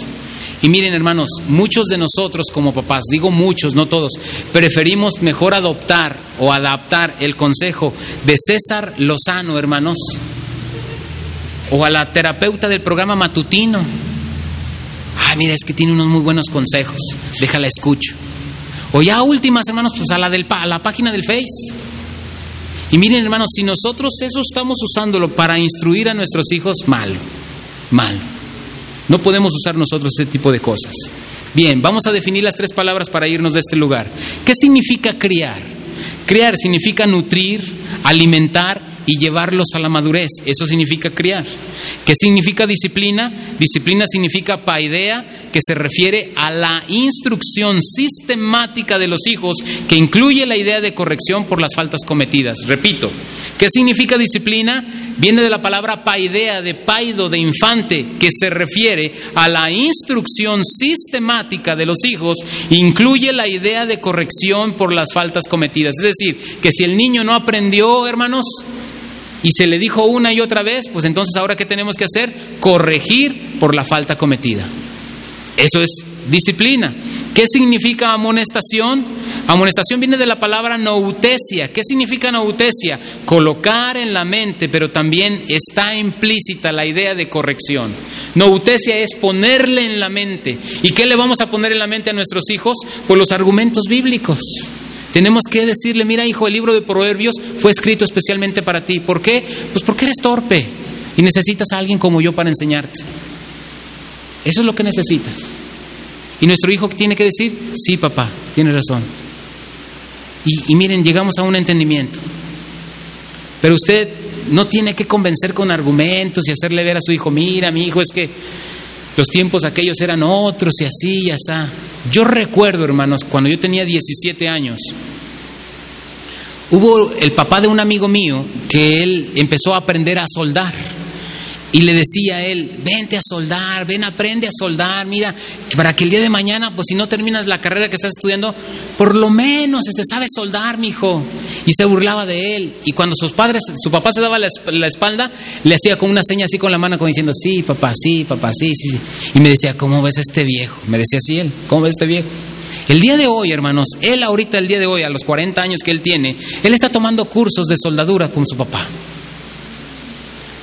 Y miren hermanos, muchos de nosotros como papás, digo muchos, no todos, preferimos mejor adoptar o adaptar el consejo de César Lozano, hermanos, o a la terapeuta del programa matutino. Ah, mira, es que tiene unos muy buenos consejos, déjala escucho. O ya últimas, hermanos, pues a la, del, a la página del Face. Y miren, hermanos, si nosotros eso estamos usándolo para instruir a nuestros hijos, mal, mal. No podemos usar nosotros ese tipo de cosas. Bien, vamos a definir las tres palabras para irnos de este lugar. ¿Qué significa criar? Criar significa nutrir, alimentar y llevarlos a la madurez. Eso significa criar. ¿Qué significa disciplina? Disciplina signica paidea, que se refiere a la instrucción sistemática de los hijos, que incluye la idea de corrección por las faltas cometidas. Repito, ¿qué significa disciplina? Viene de la palabra paidea, de paido, de infante, que se refiere a la instrucción sistemática de los hijos, incluye la idea de corrección por las faltas cometidas. Es decir, que si el niño no aprendió, hermanos, y se le dijo una y otra vez, pues entonces ahora ¿qué tenemos que hacer? Corregir por la falta cometida. Eso es disciplina. ¿Qué significa amonestación? Amonestación viene de la palabra noutesia. ¿Qué significa noutesia? Colocar en la mente, pero también está implícita la idea de corrección. Noutesia es ponerle en la mente. ¿Y qué le vamos a poner en la mente a nuestros hijos? Pues los argumentos bíblicos. Tenemos que decirle, mira hijo, el libro de Proverbios fue escrito especialmente para ti. ¿Por qué? Pues porque eres torpe y necesitas a alguien como yo para enseñarte. Eso es lo que necesitas. Y nuestro hijo tiene que decir, sí papá, tiene razón. Y, miren, llegamos a un entendimiento. Pero usted no tiene que convencer con argumentos y hacerle ver a su hijo, mira, mi hijo, es que los tiempos aquellos eran otros y así y así. Yo recuerdo, hermanos, cuando yo tenía 17 años, hubo el papá de un amigo mío que él empezó a aprender a soldar. Y le decía a él, vente a soldar, ven, aprende a soldar, mira, para que el día de mañana, pues si no terminas la carrera que estás estudiando, por lo menos este, sabes soldar, mi hijo. Y se burlaba de él. Y cuando sus padres, su papá se daba la, espalda, le hacía con una seña así con la mano, como diciendo, sí, papá, sí, papá, sí, sí, sí. Y me decía, ¿cómo ves a este viejo? Me decía así él, ¿cómo ves a este viejo? El día de hoy, hermanos, él ahorita, el día de hoy, a los 40 años que él tiene, él está tomando cursos de soldadura con su papá.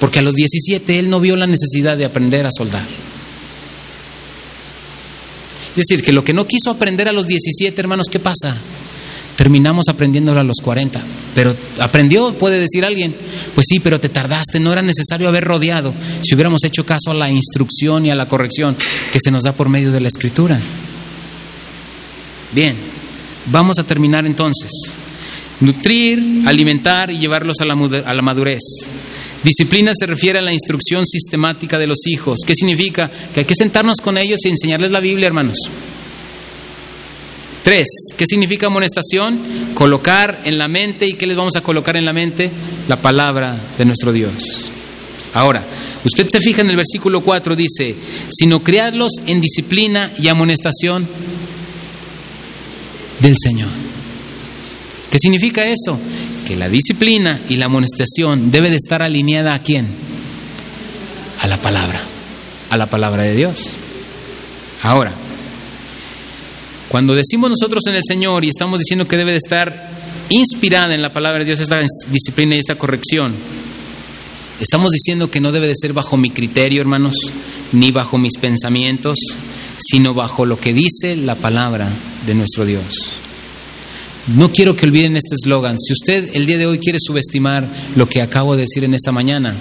Porque a los 17 él no vio la necesidad de aprender a soldar. Es decir, que lo que no quiso aprender a los 17, hermanos, ¿qué pasa? Terminamos aprendiéndolo a los 40. Pero aprendió, puede decir alguien. Pues sí, pero te tardaste, no era necesario haber rodeado si hubiéramos hecho caso a la instrucción y a la corrección que se nos da por medio de la escritura. Bien, vamos a terminar entonces. Nutrir, alimentar y llevarlos a la, a la madurez. Disciplina se refiere a la instrucción sistemática de los hijos. ¿Qué significa? Que hay que sentarnos con ellos y enseñarles la Biblia, hermanos. Tres, ¿qué significa amonestación? Colocar en la mente. ¿Y qué les vamos a colocar en la mente? La palabra de nuestro Dios. Ahora, usted se fija en el versículo 4, dice, sino criarlos en disciplina y amonestación del Señor. ¿Qué significa eso? Que la disciplina y la amonestación debe de estar alineada a quién? A la palabra, a la palabra de Dios. Ahora, cuando decimos nosotros en el Señor y estamos diciendo que debe de estar inspirada en la palabra de Dios esta disciplina y esta corrección, estamos diciendo que no debe de ser bajo mi criterio, hermanos, ni bajo mis pensamientos, sino bajo lo que dice la palabra de nuestro Dios. No quiero que olviden este eslogan. Si usted el día de hoy quiere subestimar lo que acabo de decir en esta mañana,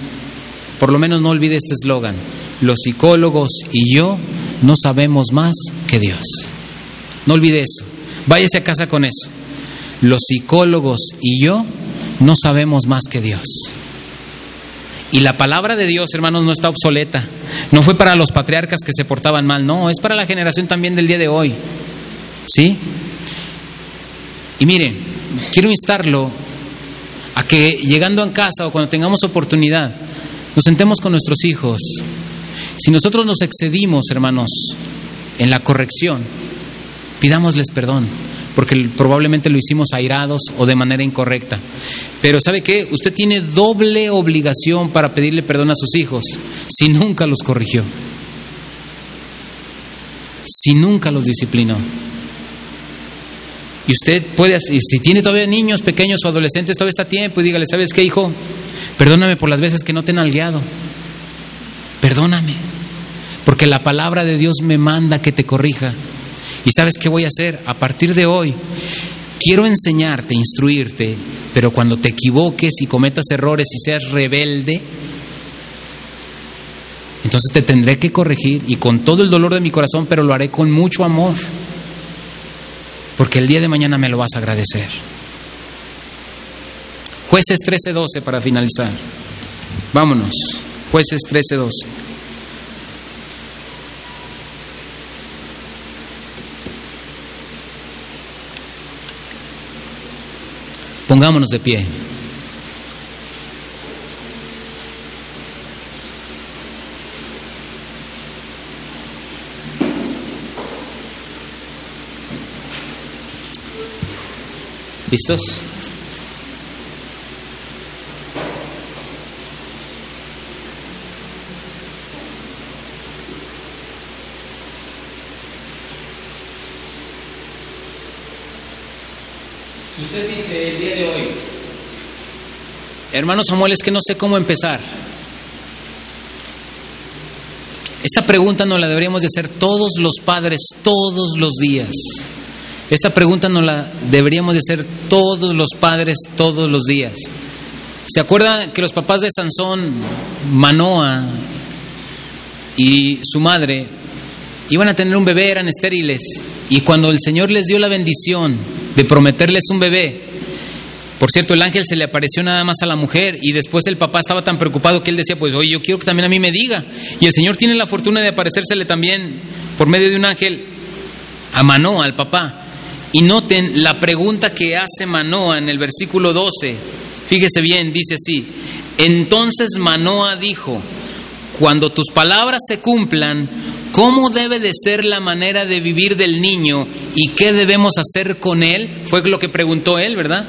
por lo menos no olvide este eslogan. Los psicólogos y yo no sabemos más que Dios. No olvide eso. Váyase a casa con eso. Los psicólogos y yo no sabemos más que Dios. Y la palabra de Dios, hermanos, no está obsoleta. No fue para los patriarcas que se portaban mal, no, es para la generación también del día de hoy. ¿Sí? Y miren, quiero instarlo a que llegando a casa o cuando tengamos oportunidad, nos sentemos con nuestros hijos. Si nosotros nos excedimos, hermanos, en la corrección, pidámosles perdón, porque probablemente lo hicimos airados o de manera incorrecta. Pero ¿sabe qué? Usted tiene doble obligación para pedirle perdón a sus hijos si nunca los corrigió, si nunca los disciplinó. Y usted puede, si tiene todavía niños pequeños o adolescentes, todavía está tiempo y dígale, ¿sabes qué, hijo? Perdóname por las veces que no te he nalgueado. Perdóname. Porque la palabra de Dios me manda que te corrija. ¿Y sabes qué voy a hacer? A partir de hoy, quiero enseñarte, instruirte, pero cuando te equivoques y cometas errores y seas rebelde, entonces te tendré que corregir y con todo el dolor de mi corazón, pero lo haré con mucho amor porque el día de mañana me lo vas a agradecer. Jueces 13:12 para finalizar. Vámonos. Jueces 13:12. Pongámonos de pie. ¿Listos? Usted dice el día de hoy, hermano Samuel, es que no sé cómo empezar. Esta pregunta nos la deberíamos de hacer todos los padres todos los días. Esta pregunta nos la deberíamos de hacer todos los padres todos los días. ¿Se acuerdan que los papás de Sansón, Manoa y su madre iban a tener un bebé, eran estériles? Y cuando el Señor les dio la bendición de prometerles un bebé, por cierto, el ángel se le apareció nada más a la mujer y después el papá estaba tan preocupado que él decía, pues oye, yo quiero que también a mí me diga. Y el Señor tiene la fortuna de aparecérsele también por medio de un ángel a Manoa, al papá. Y noten la pregunta que hace Manoa en el versículo 12. Fíjese bien, dice así. Entonces Manoa dijo, cuando tus palabras se cumplan, ¿cómo debe de ser la manera de vivir del niño y qué debemos hacer con él? Fue lo que preguntó él, ¿verdad?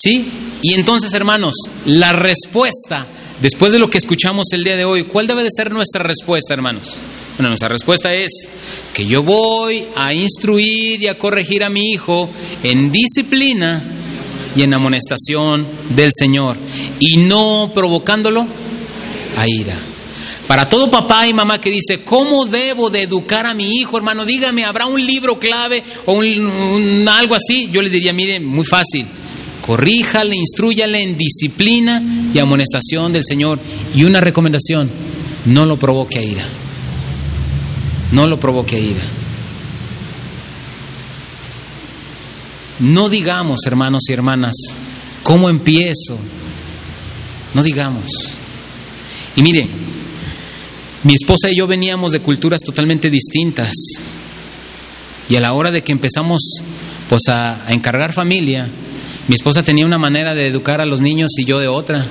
¿Sí? Y entonces, hermanos, la respuesta, después de lo que escuchamos el día de hoy, ¿cuál debe de ser nuestra respuesta, hermanos? Bueno, nuestra respuesta es que yo voy a instruir y a corregir a mi hijo en disciplina y en amonestación del Señor y no provocándolo a ira. Para todo papá y mamá que dice, ¿cómo debo de educar a mi hijo, hermano? Dígame, ¿habrá un libro clave o algo así? Yo le diría, mire, muy fácil corríjale, instruyale en disciplina y amonestación del Señor. Y una recomendación, no lo provoque a ira. No lo provoque a ira. No digamos, hermanos y hermanas, ¿cómo empiezo? No digamos. Y miren, mi esposa y yo veníamos de culturas totalmente distintas. Y a la hora de que empezamos pues a encargar familia, mi esposa tenía una manera de educar a los niños y yo de otra.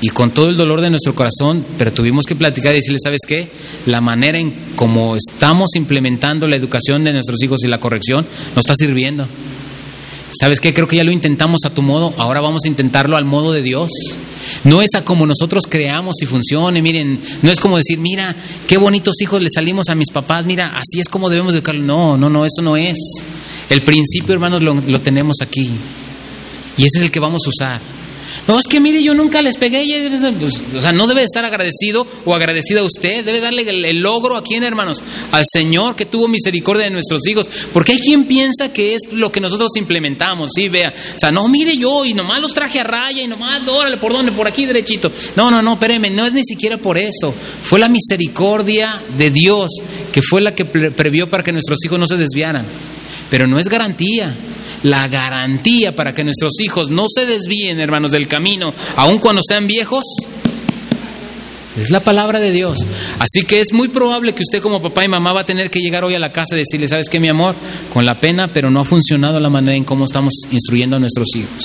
Y con todo el dolor de nuestro corazón, pero tuvimos que platicar y decirle, ¿sabes qué? La manera en cómo estamos implementando la educación de nuestros hijos y la corrección no está sirviendo. ¿Sabes qué? Creo que ya lo intentamos a tu modo, ahora vamos a intentarlo al modo de Dios. No es a como nosotros creamos y funcione, miren, no es como decir, mira, qué bonitos hijos le salimos a mis papás, mira, así es como debemos educarlo. No, no, no, eso no es. El principio, hermanos, lo, tenemos aquí. Y ese es el que vamos a usar. No, es que mire, yo nunca les pegué. Pues, o sea, no debe estar agradecido o agradecida a usted. Debe darle el, logro a quién, hermanos? Al Señor que tuvo misericordia de nuestros hijos. Porque hay quien piensa que es lo que nosotros implementamos. Sí, vea. O sea, no, mire yo y nomás los traje a raya y nomás, órale, ¿por dónde? Por aquí derechito. No, no, no, espéreme. No es ni siquiera por eso. Fue la misericordia de Dios que fue la que previó para que nuestros hijos no se desviaran pero no es garantía. La garantía para que nuestros hijos no se desvíen, hermanos, del camino, aun cuando sean viejos, es la palabra de Dios. Así que es muy probable que usted como papá y mamá va a tener que llegar hoy a la casa y decirle, ¿sabes qué, mi amor? Con la pena, pero no ha funcionado la manera en cómo estamos instruyendo a nuestros hijos.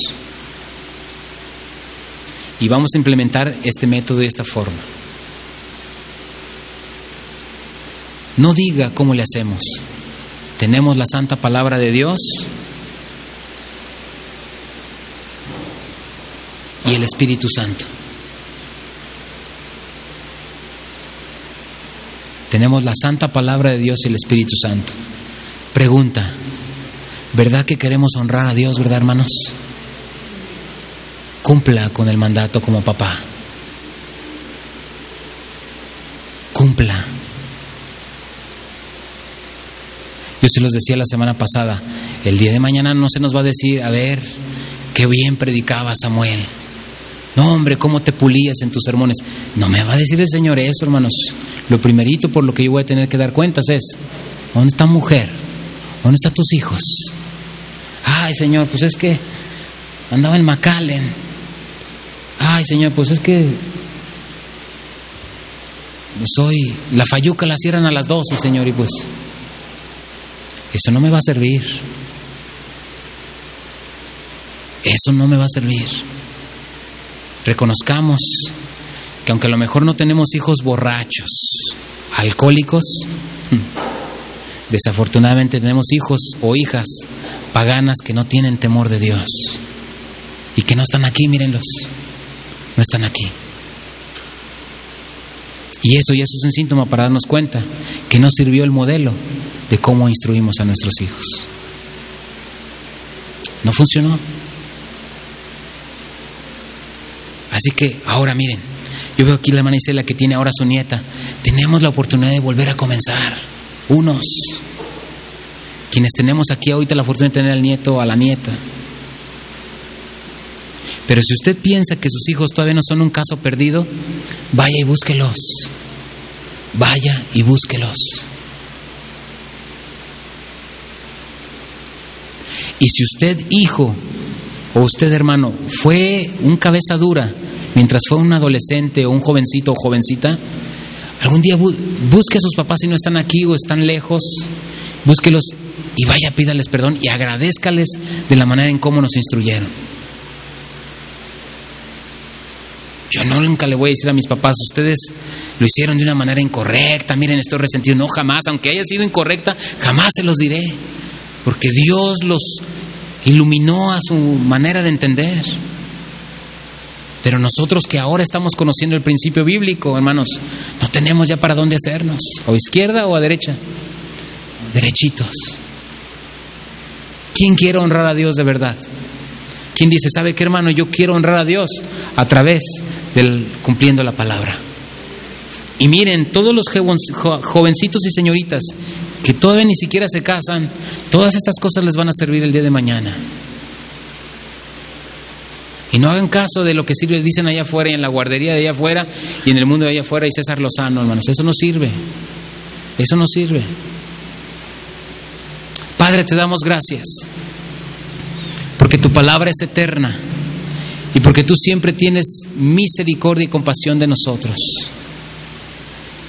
Y vamos a implementar este método de esta forma. No diga cómo le hacemos. Tenemos la santa palabra de Dios y el Espíritu Santo. Tenemos la santa palabra de Dios y el Espíritu Santo. Pregunta, ¿verdad que queremos honrar a Dios, verdad hermanos? Cumpla con el mandato como papá. Cumpla. Yo se los decía la semana pasada, el día de mañana no se nos va a decir, a ver, qué bien predicaba Samuel. No, hombre, cómo te pulías en tus sermones. No me va a decir el Señor eso, hermanos. Lo primerito por lo que yo voy a tener que dar cuentas es, ¿dónde está mujer? ¿Dónde están tus hijos? Ay, Señor, pues es que andaba en McAllen. Ay, Señor, pues es que soy, la fayuca la cierran a las 12, Señor, y pues eso no me va a servir. Eso no me va a servir. Reconozcamos que aunque a lo mejor no tenemos hijos borrachos, alcohólicos, desafortunadamente tenemos hijos o hijas paganas que no tienen temor de Dios y que no están aquí, mírenlos, no están aquí. Y eso ya es un síntoma para darnos cuenta que no sirvió el modelo de cómo instruimos a nuestros hijos. No funcionó. Así que ahora miren, yo veo aquí la hermana Isela que tiene ahora su nieta. Tenemos la oportunidad de volver a comenzar. Unos. Quienes tenemos aquí ahorita la fortuna de tener al nieto o a la nieta. Pero si usted piensa que sus hijos todavía no son un caso perdido, vaya y búsquelos. Vaya y búsquelos. Y si usted, hijo, o usted, hermano, fue un cabeza dura mientras fue un adolescente o un jovencito o jovencita, algún día busque a sus papás si no están aquí o están lejos, búsquelos y vaya, pídales perdón y agradezcales de la manera en cómo nos instruyeron. Yo nunca le voy a decir a mis papás, ustedes lo hicieron de una manera incorrecta, miren, estoy resentido. No, jamás, aunque haya sido incorrecta, jamás se los diré, porque Dios los iluminó a su manera de entender. Pero nosotros que ahora estamos conociendo el principio bíblico, hermanos, no tenemos ya para dónde hacernos, o izquierda o a derecha, derechitos. ¿Quién quiere honrar a Dios de verdad? ¿Quién dice, sabe qué hermano? Yo quiero honrar a Dios a través del cumpliendo la palabra. Y miren, todos los jovencitos y señoritas que todavía ni siquiera se casan, todas estas cosas les van a servir el día de mañana. Y no hagan caso de lo que sirve, dicen allá afuera y en la guardería de allá afuera y en el mundo de allá afuera y César Lozano, hermanos. Eso no sirve. Eso no sirve. Padre, te damos gracias porque tu palabra es eterna y porque tú siempre tienes misericordia y compasión de nosotros.